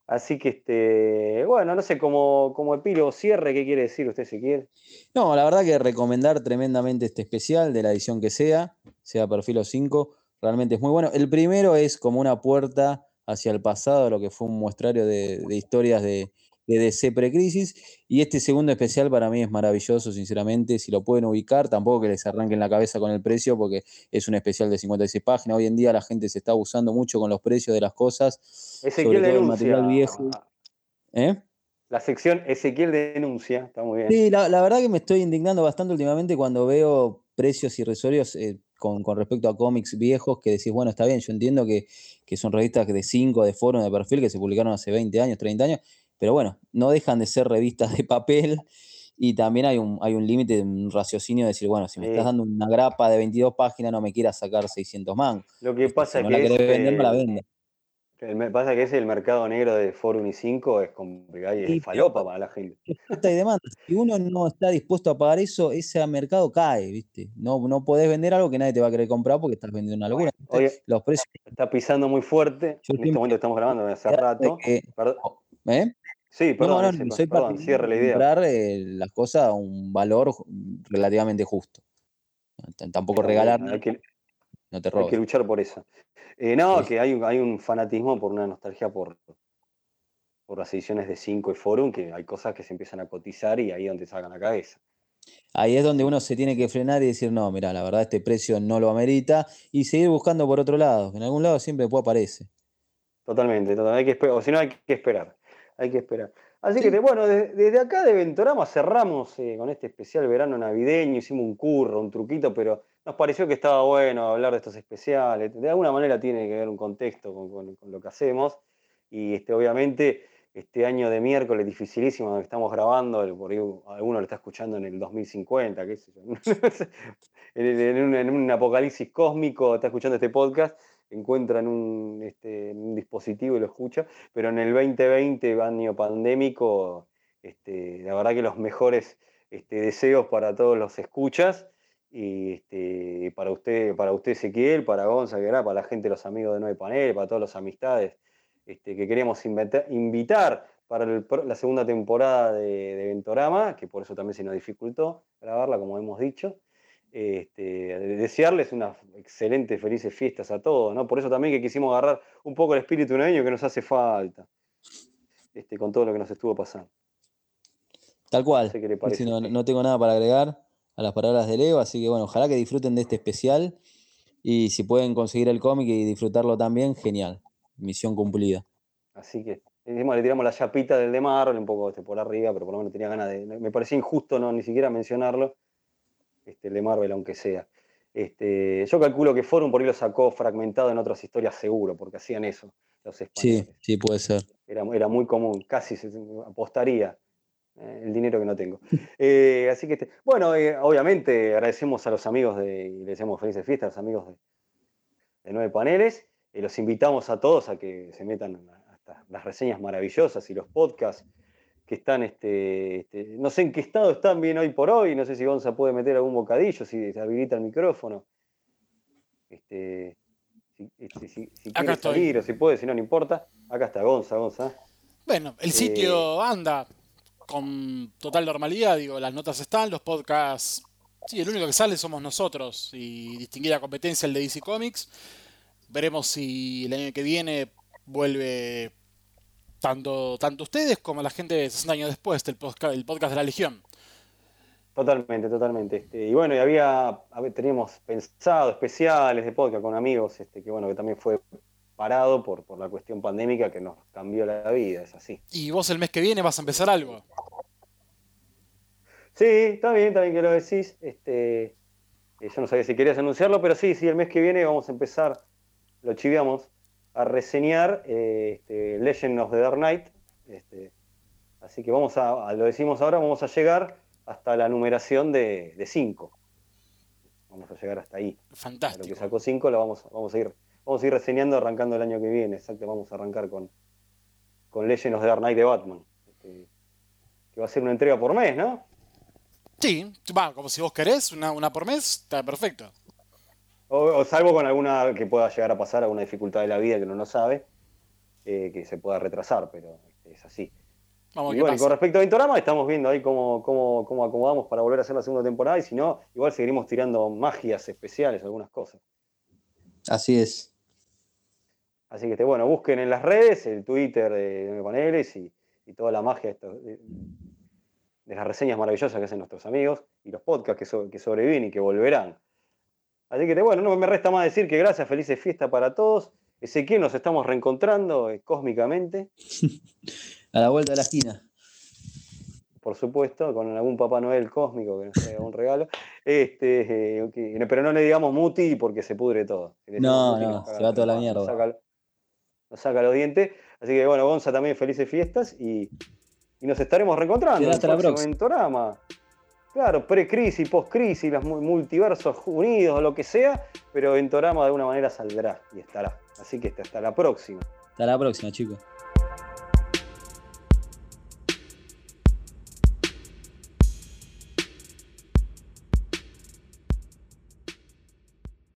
Así que, este, bueno, no sé, como, como epílogo, cierre, ¿qué quiere decir usted, si quiere? No, la verdad que recomendar tremendamente este especial, de la edición que sea, sea Perfil o 5, realmente es muy bueno. El primero es como una puerta hacia el pasado, lo que fue un muestrario de, de historias de, de DC Precrisis. Y este segundo especial para mí es maravilloso, sinceramente. Si lo pueden ubicar, tampoco que les arranquen la cabeza con el precio, porque es un especial de 56 páginas. Hoy en día la gente se está abusando mucho con los precios de las cosas. Ezequiel sobre todo el material viejo. ¿Eh? La sección Ezequiel denuncia, está muy bien. Sí, la, la verdad que me estoy indignando bastante últimamente cuando veo precios irrisorios eh, con, con respecto a cómics viejos que decís, bueno, está bien, yo entiendo que, que son revistas de 5, de foro, de perfil, que se publicaron hace 20 años, 30 años, pero bueno, no dejan de ser revistas de papel y también hay un, hay un límite, un raciocinio de decir, bueno, si me Sí. estás dando una grapa de 22 páginas, no me quieras sacar 600 mangos. Lo que Este, pasa no que la es, querés vender, no la eh, vende. El- pasa que ese el mercado negro de Forum y 5 es complicado y es falopa para la gente. y demanda. Si uno no está dispuesto a pagar eso, ese mercado cae, ¿viste? No, no podés vender algo que nadie te va a querer comprar porque estás vendiendo una locura. Entonces, Oye, los precios está pisando muy fuerte. Yo En este momento estamos grabando hace rato. que- Perdón- ¿eh? Sí, No, perdón, no, ese- no, soy perdón, cierre la de idea. comprar eh, las cosas a un valor relativamente justo. Tampoco regalar, bien, hay que, no te hay que luchar por eso. Eh, no, Sí. que hay, un- hay un fanatismo por una nostalgia por, por las ediciones de 5 y Forum, que hay cosas que se empiezan a cotizar y ahí es donde sacan la cabeza. Ahí es donde uno se tiene que frenar y decir, no, mira, la verdad este precio no lo amerita y seguir buscando por otro lado. que En algún lado siempre después aparece. Totalmente, totalmente. Hay que esperar, o si no, hay que esperar. Hay que esperar. Así Sí. que, bueno, de- desde acá de Ventorama cerramos eh, con este especial verano navideño, hicimos un curro, un truquito, pero nos pareció que estaba bueno hablar de estos especiales. De alguna manera tiene que ver un contexto con, lo que hacemos. Y este, obviamente, este año de miércoles dificilísimo donde estamos grabando, el- alguno lo está escuchando en el 2050, qué sé yo. en, un, apocalipsis cósmico, está escuchando este podcast, encuentra en un, este, un dispositivo y lo escucha, pero en el 2020, año pandémico, este, la verdad que los mejores deseos para todos los escuchas este, para usted, para usted Ezequiel, para Gonza, que era, para la gente, los amigos de Nueve Panel, para todas las amistades este, que queremos invita- invitar para el la segunda temporada de, de Ventorama, que por eso también se nos dificultó grabarla, como hemos dicho. Este, de- desearles unas excelentes, felices fiestas a todos, ¿no? Por eso también que quisimos agarrar un poco el espíritu navideño que nos hace falta, este, con todo lo que nos estuvo pasando. Tal cual. No sé qué le Sí, parece. no, no tengo nada para agregar a las palabras de Leo, así que bueno, ojalá que disfruten de este especial y si pueden conseguir el cómic y disfrutarlo también, genial. Misión cumplida. Así que encima le tiramos la chapita del de Marvel un poco este, por arriba, pero por lo menos tenía ganas de. Me parecía injusto no ni siquiera mencionarlo. Este, el de Marvel, aunque sea. Este, yo calculo que Forum por ahí lo sacó fragmentado en otras historias seguro, porque hacían eso los Sí, españoles. sí, puede ser. Era, era muy común, casi se, apostaría el dinero que no tengo. Eh, así que, este, bueno, eh, obviamente agradecemos a los amigos de, y le deseamos felices fiestas a los amigos de, de Nueve Paneles. y los invitamos a todos a que se metan a, a estas- las reseñas maravillosas y los podcasts que están, este, este, no sé en qué estado están bien hoy por hoy, no sé si Gonza puede meter algún bocadillo, si se habilita el micrófono. Este, si, este, si- si Acá quiere estoy. salir o si puede, si no, no importa. Acá está Gonza, Gonza. Bueno, el Eh, sitio anda con total normalidad, digo, las notas están, los podcasts. Sí, el único que sale somos nosotros y distinguida competencia el de DC Comics. Veremos si el año que viene vuelve tanto, tanto ustedes como la gente de 60 años después del podcast, el podcast de la Legión. Totalmente, totalmente. Este, y bueno, y había, teníamos pensado especiales de podcast con amigos, este, que bueno, que también fue parado por, por la cuestión pandémica que nos cambió la vida, es así. Y vos el mes que viene vas a empezar algo. Sí, está bien, está bien que lo decís. Este, eh, yo no sabía si querías anunciarlo, pero sí, sí, el mes que viene vamos a empezar, lo chiviamos, a reseñar eh, este, Legend of the Dark Knight. Este, así que vamos a, lo decimos ahora, vamos a llegar hasta la numeración de 5. Vamos a llegar hasta ahí. A lo que Fantástico. sacó 5 lo vamos, vamos a ir vamos a ir reseñando arrancando el año que viene. Exacto, vamos a arrancar con, con Legend of the Dark Knight de Batman. este, que va a ser una entrega por mes, ¿no? Sí, va, como si vos querés, una, una por mes, está perfecto. O, o salvo con alguna que pueda llegar a pasar, alguna dificultad de la vida que uno no sabe. eh, que se pueda retrasar, pero es así. Vamos, Y ¿qué bueno, y con respecto a Ventorama, estamos viendo ahí cómo, cómo, cómo acomodamos para volver a hacer la segunda temporada, y si no, igual seguiremos tirando magias especiales, algunas cosas. Así es. Así que bueno, busquen en las redes, el Twitter de Paneles y, y toda la magia de, estos- de- de las reseñas maravillosas que hacen nuestros amigos y los podcasts que, so- que sobreviven y que volverán. Así que bueno, no me resta más decir que gracias, felices fiestas para todos. Ezequiel, nos estamos reencontrando eh, cósmicamente, A la vuelta de la esquina. por supuesto, con algún Papá Noel cósmico que nos traiga un regalo. Este, eh, pero no le digamos muti porque se pudre todo. Si No, no, se va toda la mierda. Nos saca los dientes. Así que bueno, Gonza también felices fiestas y, y nos estaremos reencontrando Será en hasta el la próximo próxima. Ventorama. Claro, pre-crisis, post-crisis, los mu- multiversos unidos, lo que sea, pero Ventorama de alguna manera saldrá y estará. Así que hasta la próxima. Hasta la próxima, chicos.